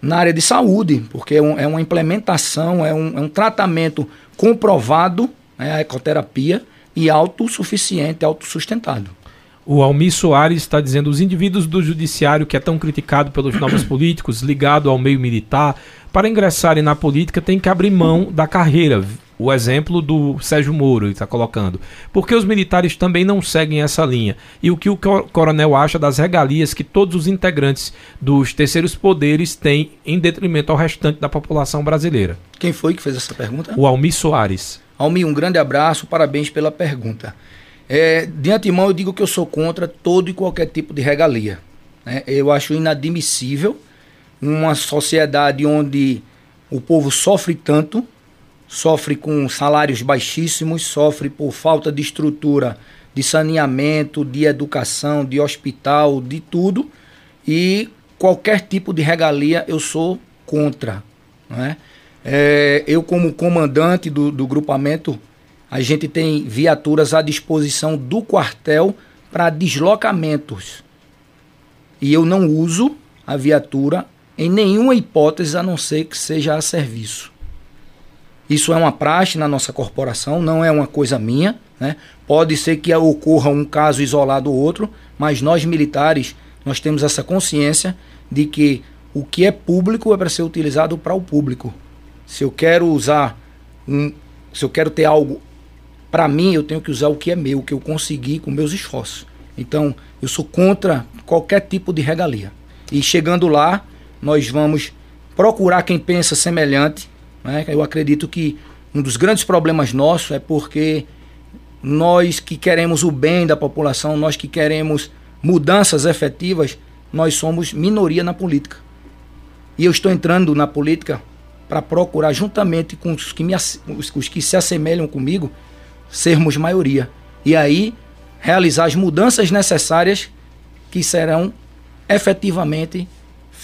na área de saúde, porque é, um, é uma implementação, é um, é um tratamento comprovado, né, a ecoterapia, e autossuficiente, autossustentado. O Almir Soares está dizendo os indivíduos do judiciário que é tão criticado pelos novos políticos, ligado ao meio militar, para ingressarem na política tem que abrir mão da carreira. O exemplo do Sérgio Moro está colocando. Porque os militares também não seguem essa linha. E o que o coronel acha das regalias que todos os integrantes dos terceiros poderes têm em detrimento ao restante da população brasileira. Quem foi que fez essa pergunta? O Almir Soares. Almir, um grande abraço, parabéns pela pergunta. É, de antemão, eu digo que eu sou contra todo e qualquer tipo de regalia. Né? Eu acho inadmissível uma sociedade onde o povo sofre tanto, sofre com salários baixíssimos, sofre por falta de estrutura de saneamento, de educação, de hospital, de tudo, e qualquer tipo de regalia eu sou contra. Não é? É, eu, como comandante do, do grupamento, a gente tem viaturas à disposição do quartel para deslocamentos. E eu não uso a viatura em nenhuma hipótese a não ser que seja a serviço. Isso é uma praxe na nossa corporação, não é uma coisa minha. Né? Pode ser que ocorra um caso isolado ou outro, mas nós militares nós temos essa consciência de que o que é público é para ser utilizado para o público. Se eu quero usar um, se eu quero ter algo para mim, eu tenho que usar o que é meu, o que eu consegui com meus esforços. Então, eu sou contra qualquer tipo de regalia. E chegando lá, nós vamos procurar quem pensa semelhante. Né? Eu acredito que um dos grandes problemas nossos é porque nós que queremos o bem da população, nós que queremos mudanças efetivas, nós somos minoria na política. E eu estou entrando na política para procurar, juntamente com os que, me, os, os que se assemelham comigo, sermos maioria. E aí realizar as mudanças necessárias que serão efetivamente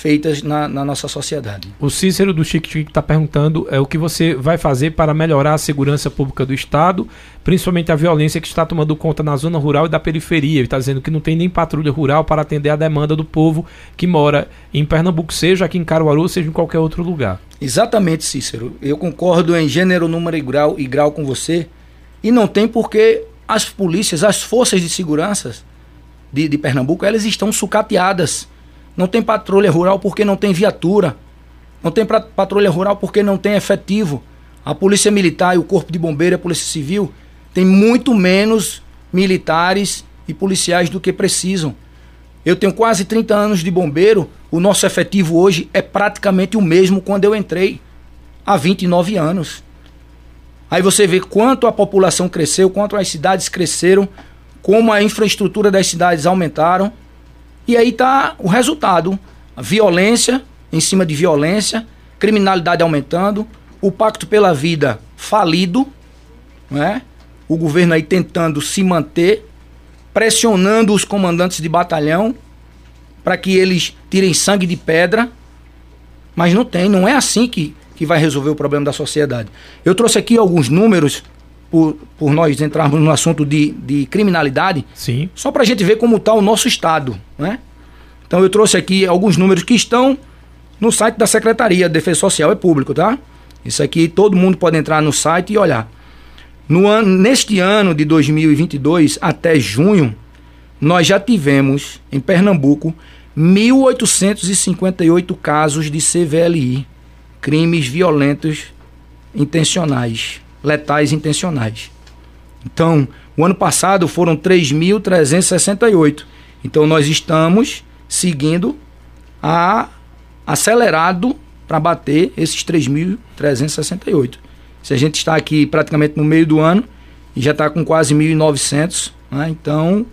feitas na, na, nossa sociedade. O Cícero do Chique Chique está perguntando é o que você vai fazer para melhorar a segurança pública do Estado, principalmente a violência que está tomando conta na zona rural e da periferia. Ele está dizendo que não tem nem patrulha rural para atender a demanda do povo que mora em Pernambuco, seja aqui em Caruaru, seja em qualquer outro lugar. Exatamente, Cícero. Eu concordo em gênero, número e grau, e grau com você. E não tem porque as polícias, as forças de segurança de, de Pernambuco, elas estão sucateadas. Não tem patrulha rural porque não tem viatura. Não tem patrulha rural porque não tem efetivo. A polícia militar e o corpo de bombeiro e a polícia civil tem muito menos militares e policiais do que precisam. Eu tenho quase 30 anos de bombeiro, o nosso efetivo hoje é praticamente o mesmo quando eu entrei, há 29 anos. Aí você vê quanto a população cresceu, quanto as cidades cresceram, como a infraestrutura das cidades aumentaram. E aí está o resultado: violência em cima de violência, criminalidade aumentando, o Pacto pela Vida falido, né? o governo aí tentando se manter, pressionando os comandantes de batalhão para que eles tirem sangue de pedra. Mas não tem, não é assim que, que vai resolver o problema da sociedade. Eu trouxe aqui alguns números, por, por nós entrarmos no assunto de, de criminalidade, Sim. só para a gente ver como está o nosso Estado. Né? Então eu trouxe aqui alguns números que estão no site da Secretaria de Defesa Social, é público, tá? Isso aqui todo mundo pode entrar no site e olhar. No ano, neste ano de 2022, até junho, nós já tivemos em Pernambuco 1.858 casos de CVLI, crimes violentos intencionais, letais intencionais. Então, o ano passado foram 3.368. Então, nós estamos seguindo a acelerado para bater esses 3.368. Se a gente está aqui praticamente no meio do ano e já está com quase 1.900, né? então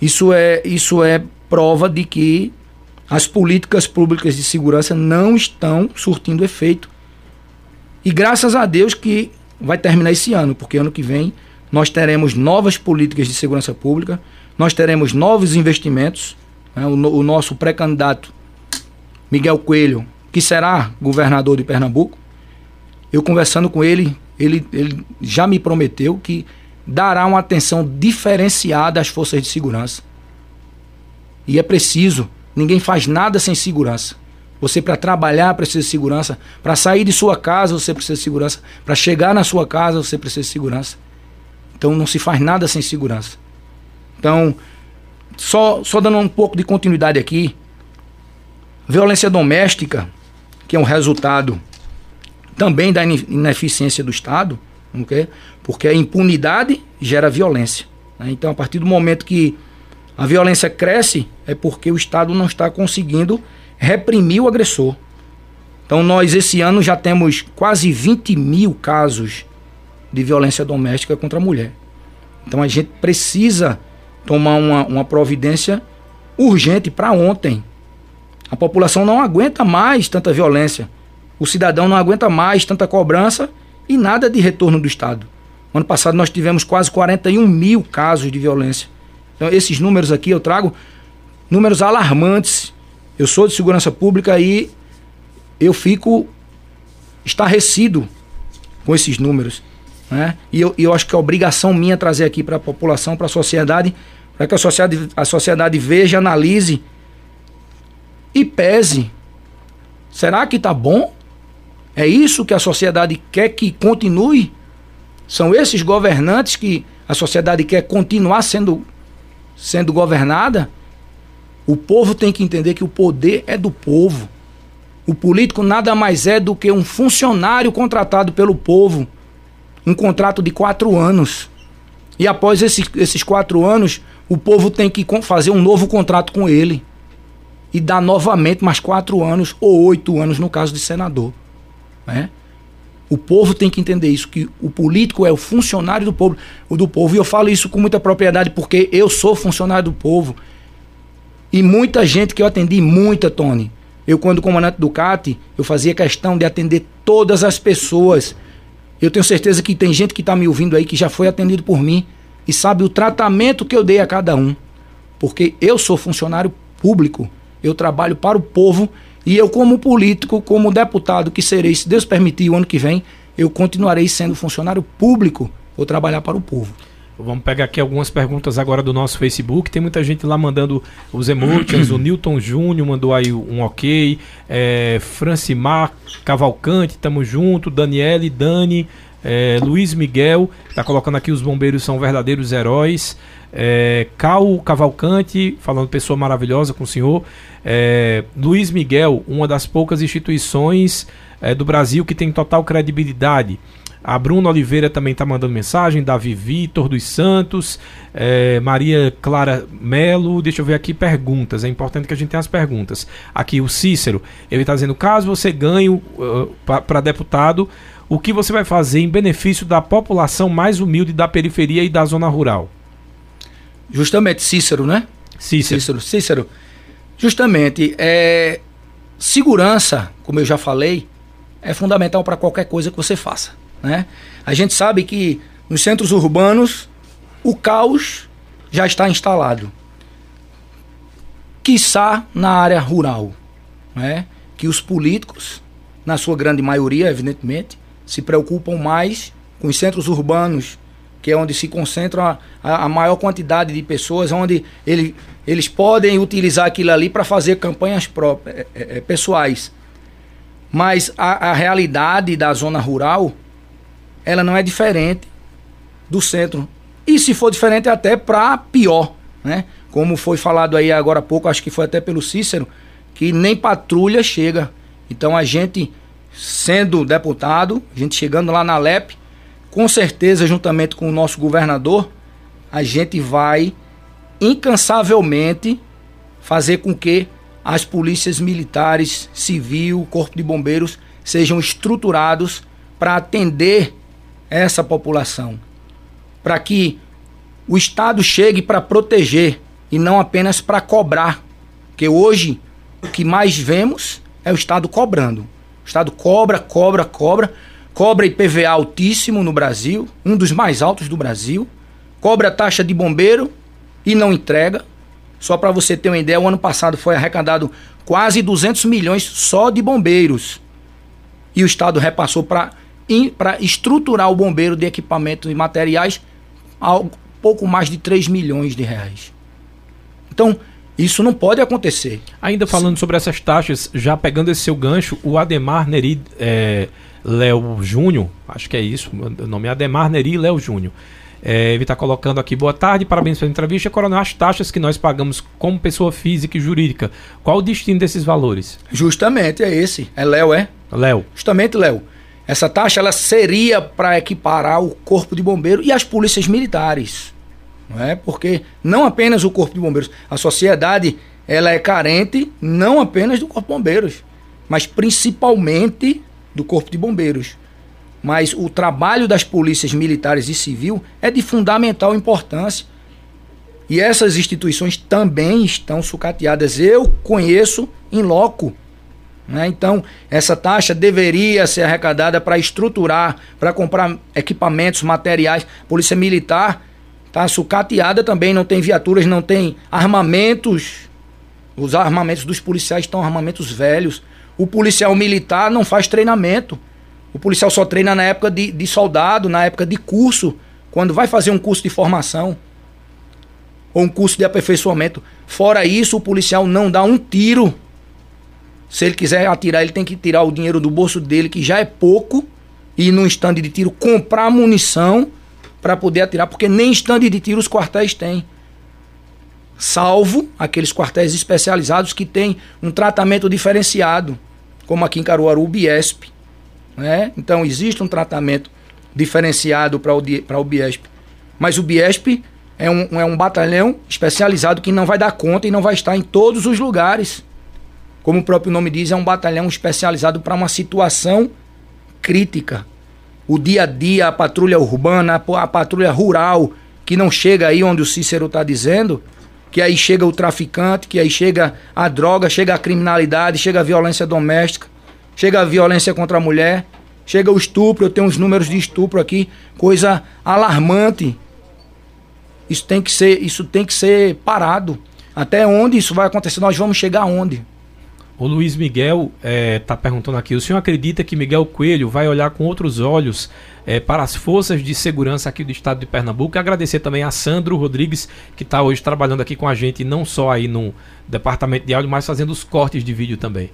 isso é, isso é prova de que as políticas públicas de segurança não estão surtindo efeito. E graças a Deus que vai terminar esse ano, porque ano que vem nós teremos novas políticas de segurança pública, nós teremos novos investimentos. Né? O, o nosso pré-candidato Miguel Coelho, que será governador de Pernambuco, eu conversando com ele, ele, ele já me prometeu que dará uma atenção diferenciada às forças de segurança. E é preciso, ninguém faz nada sem segurança. Você para trabalhar precisa de segurança, para sair de sua casa você precisa de segurança, para chegar na sua casa você precisa de segurança. Então não se faz nada sem segurança. Então, só, só dando um pouco de continuidade aqui, violência doméstica, que é um resultado também da ineficiência do Estado, okay? porque a impunidade gera violência. Né? Então, a partir do momento que a violência cresce, é porque o Estado não está conseguindo reprimir o agressor. Então, nós esse ano já temos quase 20 mil casos de violência doméstica contra a mulher. Então, a gente precisa tomar uma, uma providência urgente para ontem. A população não aguenta mais tanta violência. O cidadão não aguenta mais tanta cobrança e nada de retorno do Estado. ano passado nós tivemos quase 41 mil casos de violência. Então, esses números aqui eu trago números alarmantes. Eu sou de segurança pública e eu fico estarrecido com esses números. Né? E eu, eu acho que é obrigação minha trazer aqui para a população, para a sociedade, para que a sociedade, a sociedade veja, analise e pese. Será que está bom? É isso que a sociedade quer que continue? São esses governantes que a sociedade quer continuar sendo, sendo governada? O povo tem que entender que o poder é do povo. O político nada mais é do que um funcionário contratado pelo povo. Um contrato de quatro anos. E após esses, esses quatro anos, o povo tem que fazer um novo contrato com ele. E dar novamente mais quatro anos ou oito anos no caso de senador. Né? O povo tem que entender isso, que o político é o funcionário do povo, do povo. E eu falo isso com muita propriedade porque eu sou funcionário do povo. E muita gente que eu atendi, muita, Tony. Eu, quando comandante do CAT, eu fazia questão de atender todas as pessoas. Eu tenho certeza que tem gente que está me ouvindo aí que já foi atendido por mim e sabe o tratamento que eu dei a cada um. Porque eu sou funcionário público, eu trabalho para o povo e eu, como político, como deputado que serei, se Deus permitir, o ano que vem, eu continuarei sendo funcionário público, vou trabalhar para o povo. Vamos pegar aqui algumas perguntas agora do nosso Facebook. Tem muita gente lá mandando os emojis. o Newton Júnior mandou aí um ok. É, Francimar Cavalcante, tamo junto. Daniele, Dani, é, Luiz Miguel, tá colocando aqui os bombeiros são verdadeiros heróis. É, Cal Cavalcante, falando pessoa maravilhosa com o senhor. É, Luiz Miguel, uma das poucas instituições é, do Brasil que tem total credibilidade. A Bruna Oliveira também está mandando mensagem, Davi Vitor dos Santos, é, Maria Clara Melo. Deixa eu ver aqui perguntas. É importante que a gente tenha as perguntas. Aqui o Cícero, ele está dizendo: caso você ganhe uh, para deputado, o que você vai fazer em benefício da população mais humilde da periferia e da zona rural? Justamente, Cícero, né? Cícero. Cícero. Cícero. Justamente, é, segurança, como eu já falei, é fundamental para qualquer coisa que você faça. Né? A gente sabe que nos centros urbanos o caos já está instalado. Quiçá na área rural, né? que os políticos, na sua grande maioria, evidentemente, se preocupam mais com os centros urbanos, que é onde se concentra a, a maior quantidade de pessoas, onde ele, eles podem utilizar aquilo ali para fazer campanhas próprias, é, é, é, pessoais. Mas a, a realidade da zona rural, ela não é diferente do centro. E se for diferente, até para pior, né? Como foi falado aí agora há pouco, acho que foi até pelo Cícero, que nem patrulha chega. Então a gente, sendo deputado, a gente chegando lá na LEP, com certeza, juntamente com o nosso governador, a gente vai incansavelmente fazer com que as polícias militares, civil, corpo de bombeiros sejam estruturados para atender essa população, para que o Estado chegue para proteger e não apenas para cobrar, porque hoje o que mais vemos é o Estado cobrando. O Estado cobra, cobra, cobra, cobra IPVA altíssimo no Brasil, um dos mais altos do Brasil, cobra taxa de bombeiro e não entrega. Só para você ter uma ideia, o ano passado foi arrecadado quase 200 milhões só de bombeiros. E o Estado repassou para estruturar o bombeiro de equipamentos e materiais algo pouco mais de 3 milhões de reais. Então, isso não pode acontecer. Ainda falando sobre essas taxas, já pegando esse seu gancho, o Ademar Neri é, Léo Júnior, acho que é isso, o nome é Ademar Neri Léo Júnior. É, ele está colocando aqui, boa tarde, parabéns pela entrevista. Coronel, as taxas que nós pagamos como pessoa física e jurídica, qual o destino desses valores? Justamente, é esse. É Léo, é? Léo. Justamente, Léo. Essa taxa ela seria para equiparar o Corpo de Bombeiro e as polícias militares. Não é? Porque não apenas o Corpo de Bombeiros, a sociedade ela é carente não apenas do Corpo de Bombeiros, mas principalmente do Corpo de Bombeiros mas o trabalho das polícias militares e civil é de fundamental importância. E essas instituições também estão sucateadas. Eu conheço em loco. Né? Então, essa taxa deveria ser arrecadada para estruturar, para comprar equipamentos, materiais. Polícia Militar está sucateada também, não tem viaturas, não tem armamentos. Os armamentos dos policiais estão armamentos velhos. O policial militar não faz treinamento. O policial só treina na época de, de soldado, na época de curso, quando vai fazer um curso de formação ou um curso de aperfeiçoamento. Fora isso, o policial não dá um tiro. Se ele quiser atirar, ele tem que tirar o dinheiro do bolso dele, que já é pouco, e ir num estande de tiro comprar munição para poder atirar, porque nem estande de tiro os quartéis têm. Salvo aqueles quartéis especializados que têm um tratamento diferenciado, como aqui em Caruaru, o Biesp. Né? Então existe um tratamento diferenciado para o Biesp. Mas o Biesp é um, é um batalhão especializado que não vai dar conta e não vai estar em todos os lugares. Como o próprio nome diz, é um batalhão especializado para uma situação crítica. O dia a dia, a patrulha urbana, a patrulha rural, que não chega aí onde o Cícero está dizendo, que aí chega o traficante, que aí chega a droga, chega a criminalidade, chega a violência doméstica chega a violência contra a mulher, chega o estupro, eu tenho uns números de estupro aqui, coisa alarmante. Isso tem que ser, isso tem que ser parado. Até onde isso vai acontecer? Nós vamos chegar aonde? O Luiz Miguel está é, tá perguntando aqui: o senhor acredita que Miguel Coelho vai olhar com outros olhos é, para as forças de segurança aqui do estado de Pernambuco? E agradecer também a Sandro Rodrigues, que está hoje trabalhando aqui com a gente, não só aí no departamento de áudio, mas fazendo os cortes de vídeo também.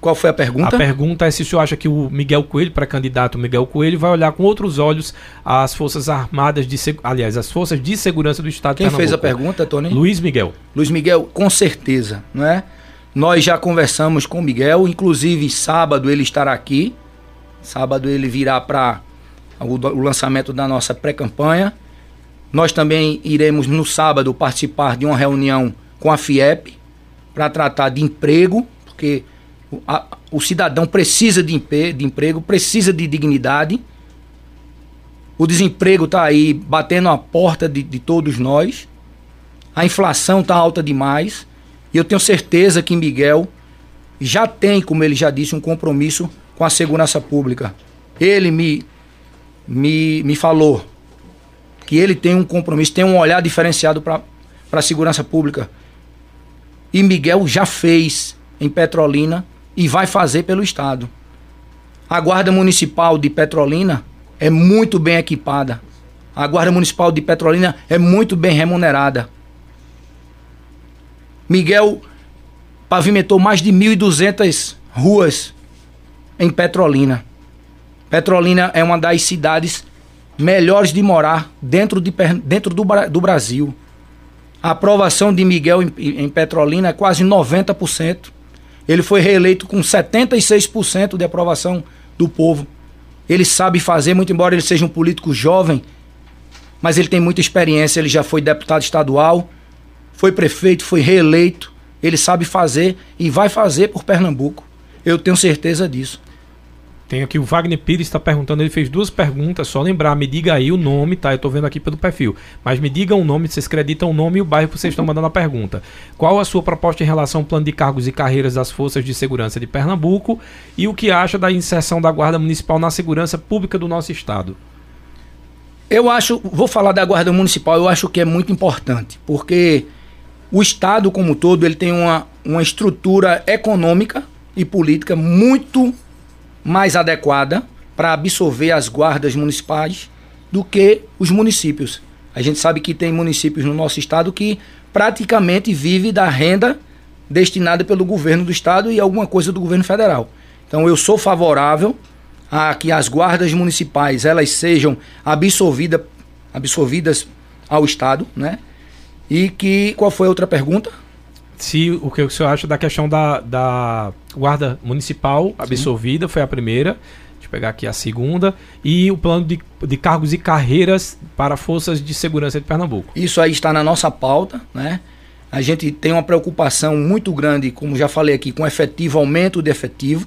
Qual foi a pergunta? A pergunta é se o senhor acha que o Miguel Coelho, para candidato Miguel Coelho, vai olhar com outros olhos as Forças Armadas de aliás, as Forças de Segurança do Estado Quem de fez a pergunta, Tony? Luiz Miguel. Luiz Miguel, com certeza, não é? Nós já conversamos com o Miguel, inclusive sábado ele estará aqui. Sábado ele virá para o, o lançamento da nossa pré-campanha. Nós também iremos no sábado participar de uma reunião com a FIEP para tratar de emprego, porque a, o cidadão precisa de, de emprego, precisa de dignidade. O desemprego está aí batendo a porta de, de todos nós. A inflação está alta demais. E eu tenho certeza que Miguel já tem, como ele já disse, um compromisso com a segurança pública. Ele me, me, me falou que ele tem um compromisso, tem um olhar diferenciado para a segurança pública. E Miguel já fez em Petrolina e vai fazer pelo Estado. A Guarda Municipal de Petrolina é muito bem equipada. A Guarda Municipal de Petrolina é muito bem remunerada. Miguel pavimentou mais de 1.200 ruas em Petrolina. Petrolina é uma das cidades melhores de morar dentro, de, dentro do, do Brasil. A aprovação de Miguel em, em Petrolina é quase 90%. Ele foi reeleito com 76% de aprovação do povo. Ele sabe fazer, muito embora ele seja um político jovem, mas ele tem muita experiência. Ele já foi deputado estadual, foi prefeito, foi reeleito. Ele sabe fazer e vai fazer por Pernambuco. Eu tenho certeza disso. Tem aqui o Wagner Pires está perguntando, ele fez duas perguntas, só lembrar, me diga aí o nome, tá? Eu tô vendo aqui pelo perfil. Mas me diga o nome, vocês acreditam o nome e o bairro que vocês estão mandando a pergunta. Qual a sua proposta em relação ao plano de cargos e carreiras das Forças de Segurança de Pernambuco e o que acha da inserção da Guarda Municipal na segurança pública do nosso estado? Eu acho, vou falar da Guarda Municipal, eu acho que é muito importante, porque o estado como um todo, ele tem uma, uma estrutura econômica e política muito mais adequada para absorver as guardas municipais do que os municípios. A gente sabe que tem municípios no nosso estado que praticamente vive da renda destinada pelo governo do estado e alguma coisa do governo federal. Então eu sou favorável a que as guardas municipais elas sejam absorvida, absorvidas ao estado, né? E que qual foi a outra pergunta? se o que o senhor acha da questão da, da guarda municipal absorvida, Sim. foi a primeira. Deixa eu pegar aqui a segunda. E o plano de, de cargos e carreiras para forças de segurança de Pernambuco. Isso aí está na nossa pauta, né? A gente tem uma preocupação muito grande, como já falei aqui, com efetivo aumento de efetivo.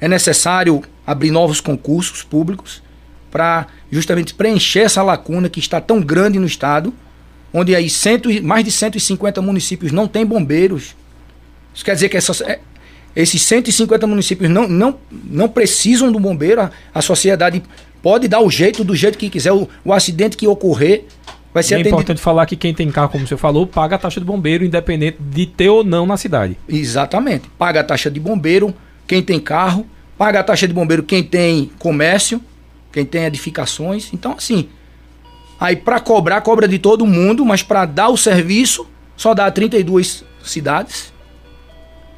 É necessário abrir novos concursos públicos para justamente preencher essa lacuna que está tão grande no estado onde aí cento, mais de 150 municípios não têm bombeiros. Isso quer dizer que essas, é, esses 150 municípios não, não, não precisam do bombeiro, a, a sociedade pode dar o jeito, do jeito que quiser, o, o acidente que ocorrer vai ser é atendido. É importante falar que quem tem carro, como você falou, paga a taxa de bombeiro, independente de ter ou não na cidade. Exatamente. Paga a taxa de bombeiro, quem tem carro, paga a taxa de bombeiro quem tem comércio, quem tem edificações. Então, assim, Aí para cobrar, cobra de todo mundo, mas para dar o serviço, só dá 32 cidades.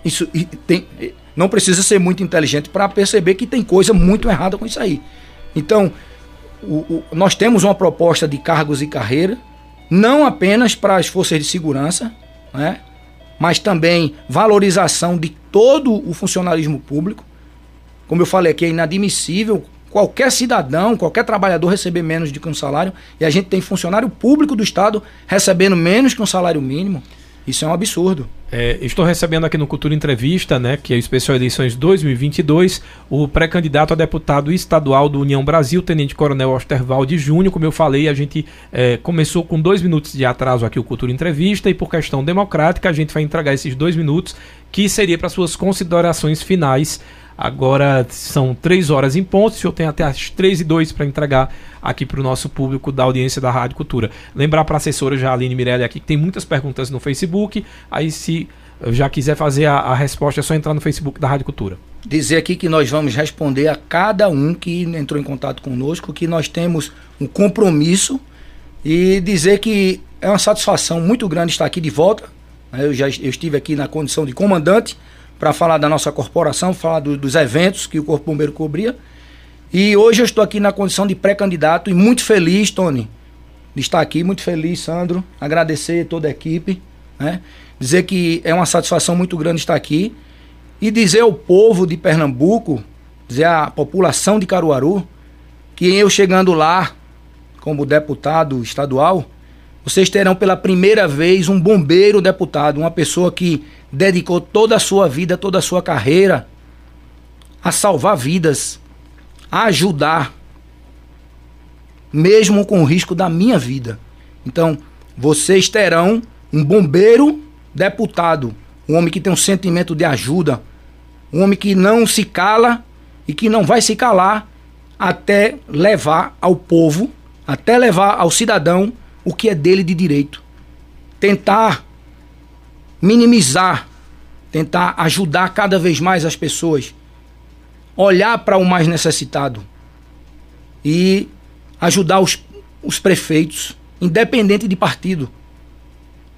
Isso tem, não precisa ser muito inteligente para perceber que tem coisa muito errada com isso aí. Então, o, o, nós temos uma proposta de cargos e carreira, não apenas para as forças de segurança, né? mas também valorização de todo o funcionalismo público. Como eu falei aqui, é inadmissível qualquer cidadão, qualquer trabalhador receber menos do que um salário, e a gente tem funcionário público do Estado recebendo menos que um salário mínimo. Isso é um absurdo. É, estou recebendo aqui no Cultura Entrevista, né, que é o Especial Eleições 2022, o pré-candidato a deputado estadual do União Brasil, Tenente Coronel Ostervalde Júnior. Como eu falei, a gente é, começou com dois minutos de atraso aqui o Cultura Entrevista e por questão democrática a gente vai entregar esses dois minutos, que seria para suas considerações finais Agora são três horas em ponto. O senhor tem até as três e dois para entregar aqui para o nosso público da audiência da Rádio Cultura. Lembrar para a assessora Jaline Mirelli aqui que tem muitas perguntas no Facebook. Aí, se já quiser fazer a, a resposta, é só entrar no Facebook da Rádio Cultura. Dizer aqui que nós vamos responder a cada um que entrou em contato conosco, que nós temos um compromisso e dizer que é uma satisfação muito grande estar aqui de volta. Eu já eu estive aqui na condição de comandante para falar da nossa corporação, falar do, dos eventos que o Corpo Bombeiro cobria. E hoje eu estou aqui na condição de pré-candidato e muito feliz, Tony, de estar aqui, muito feliz, Sandro. Agradecer toda a equipe, né? Dizer que é uma satisfação muito grande estar aqui e dizer ao povo de Pernambuco, dizer à população de Caruaru, que eu chegando lá como deputado estadual, vocês terão pela primeira vez um bombeiro deputado, uma pessoa que dedicou toda a sua vida, toda a sua carreira a salvar vidas, a ajudar, mesmo com o risco da minha vida. Então, vocês terão um bombeiro deputado, um homem que tem um sentimento de ajuda, um homem que não se cala e que não vai se calar até levar ao povo, até levar ao cidadão o que é dele de direito. Tentar minimizar, tentar ajudar cada vez mais as pessoas, olhar para o mais necessitado e ajudar os, os prefeitos, independente de partido.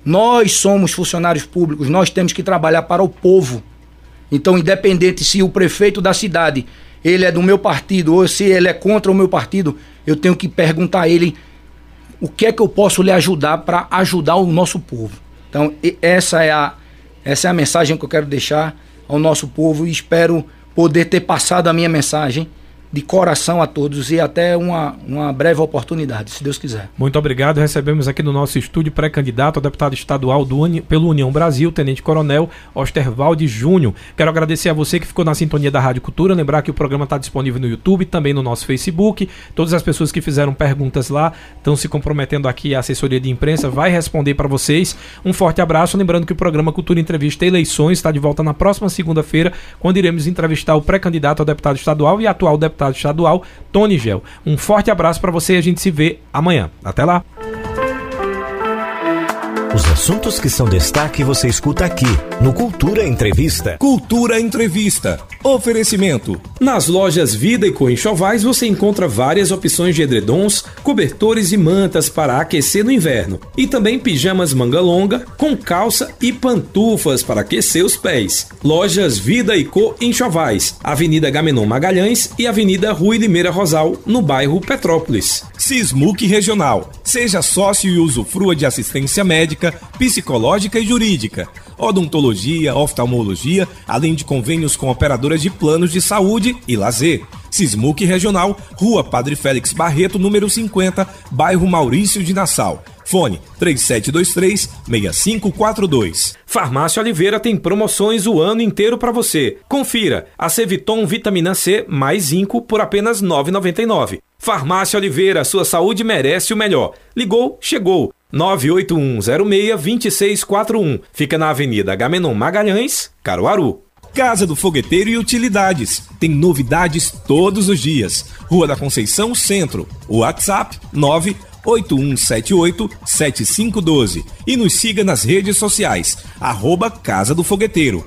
Nós somos funcionários públicos, nós temos que trabalhar para o povo. Então, independente se o prefeito da cidade ele é do meu partido ou se ele é contra o meu partido, eu tenho que perguntar a ele o que é que eu posso lhe ajudar para ajudar o nosso povo. Então, essa é, a, essa é a mensagem que eu quero deixar ao nosso povo e espero poder ter passado a minha mensagem de coração a todos e até uma, uma breve oportunidade, se Deus quiser. Muito obrigado. Recebemos aqui no nosso estúdio pré-candidato a deputado estadual do Uni, pelo União Brasil, Tenente Coronel Ostervalde Júnior. Quero agradecer a você que ficou na sintonia da Rádio Cultura. Lembrar que o programa está disponível no YouTube, também no nosso Facebook. Todas as pessoas que fizeram perguntas lá estão se comprometendo aqui. A assessoria de imprensa vai responder para vocês. Um forte abraço. Lembrando que o programa Cultura Entrevista Eleições está de volta na próxima segunda-feira, quando iremos entrevistar o pré-candidato a deputado estadual e atual deputado deputado estadual, Tony Gel. Um forte abraço para você e a gente se vê amanhã. Até lá! Os assuntos que são destaque você escuta aqui no Cultura Entrevista. Cultura Entrevista. Oferecimento. Nas lojas Vida e Co Enxovais você encontra várias opções de edredons, cobertores e mantas para aquecer no inverno. E também pijamas manga longa, com calça e pantufas para aquecer os pés. Lojas Vida e Co Enxovais, Avenida Gamenon Magalhães e Avenida Rui Limeira Rosal, no bairro Petrópolis. Sismuc Regional. Seja sócio e usufrua de assistência médica médica, psicológica e jurídica, odontologia, oftalmologia, além de convênios com operadoras de planos de saúde e lazer. Sismuc Regional, Rua Padre Félix Barreto, número 50, bairro Maurício de Nassau. Fone 3723-6542. Farmácia Oliveira tem promoções o ano inteiro para você. Confira a Ceviton Vitamina C mais zinco por apenas R$ 9,99. Farmácia Oliveira, sua saúde merece o melhor. Ligou, chegou. 981062641. Fica na Avenida Gamenon Magalhães, Caruaru. Casa do Fogueteiro e Utilidades. Tem novidades todos os dias. Rua da Conceição Centro. WhatsApp 981787512. E nos siga nas redes sociais. Arroba Casa do Fogueteiro.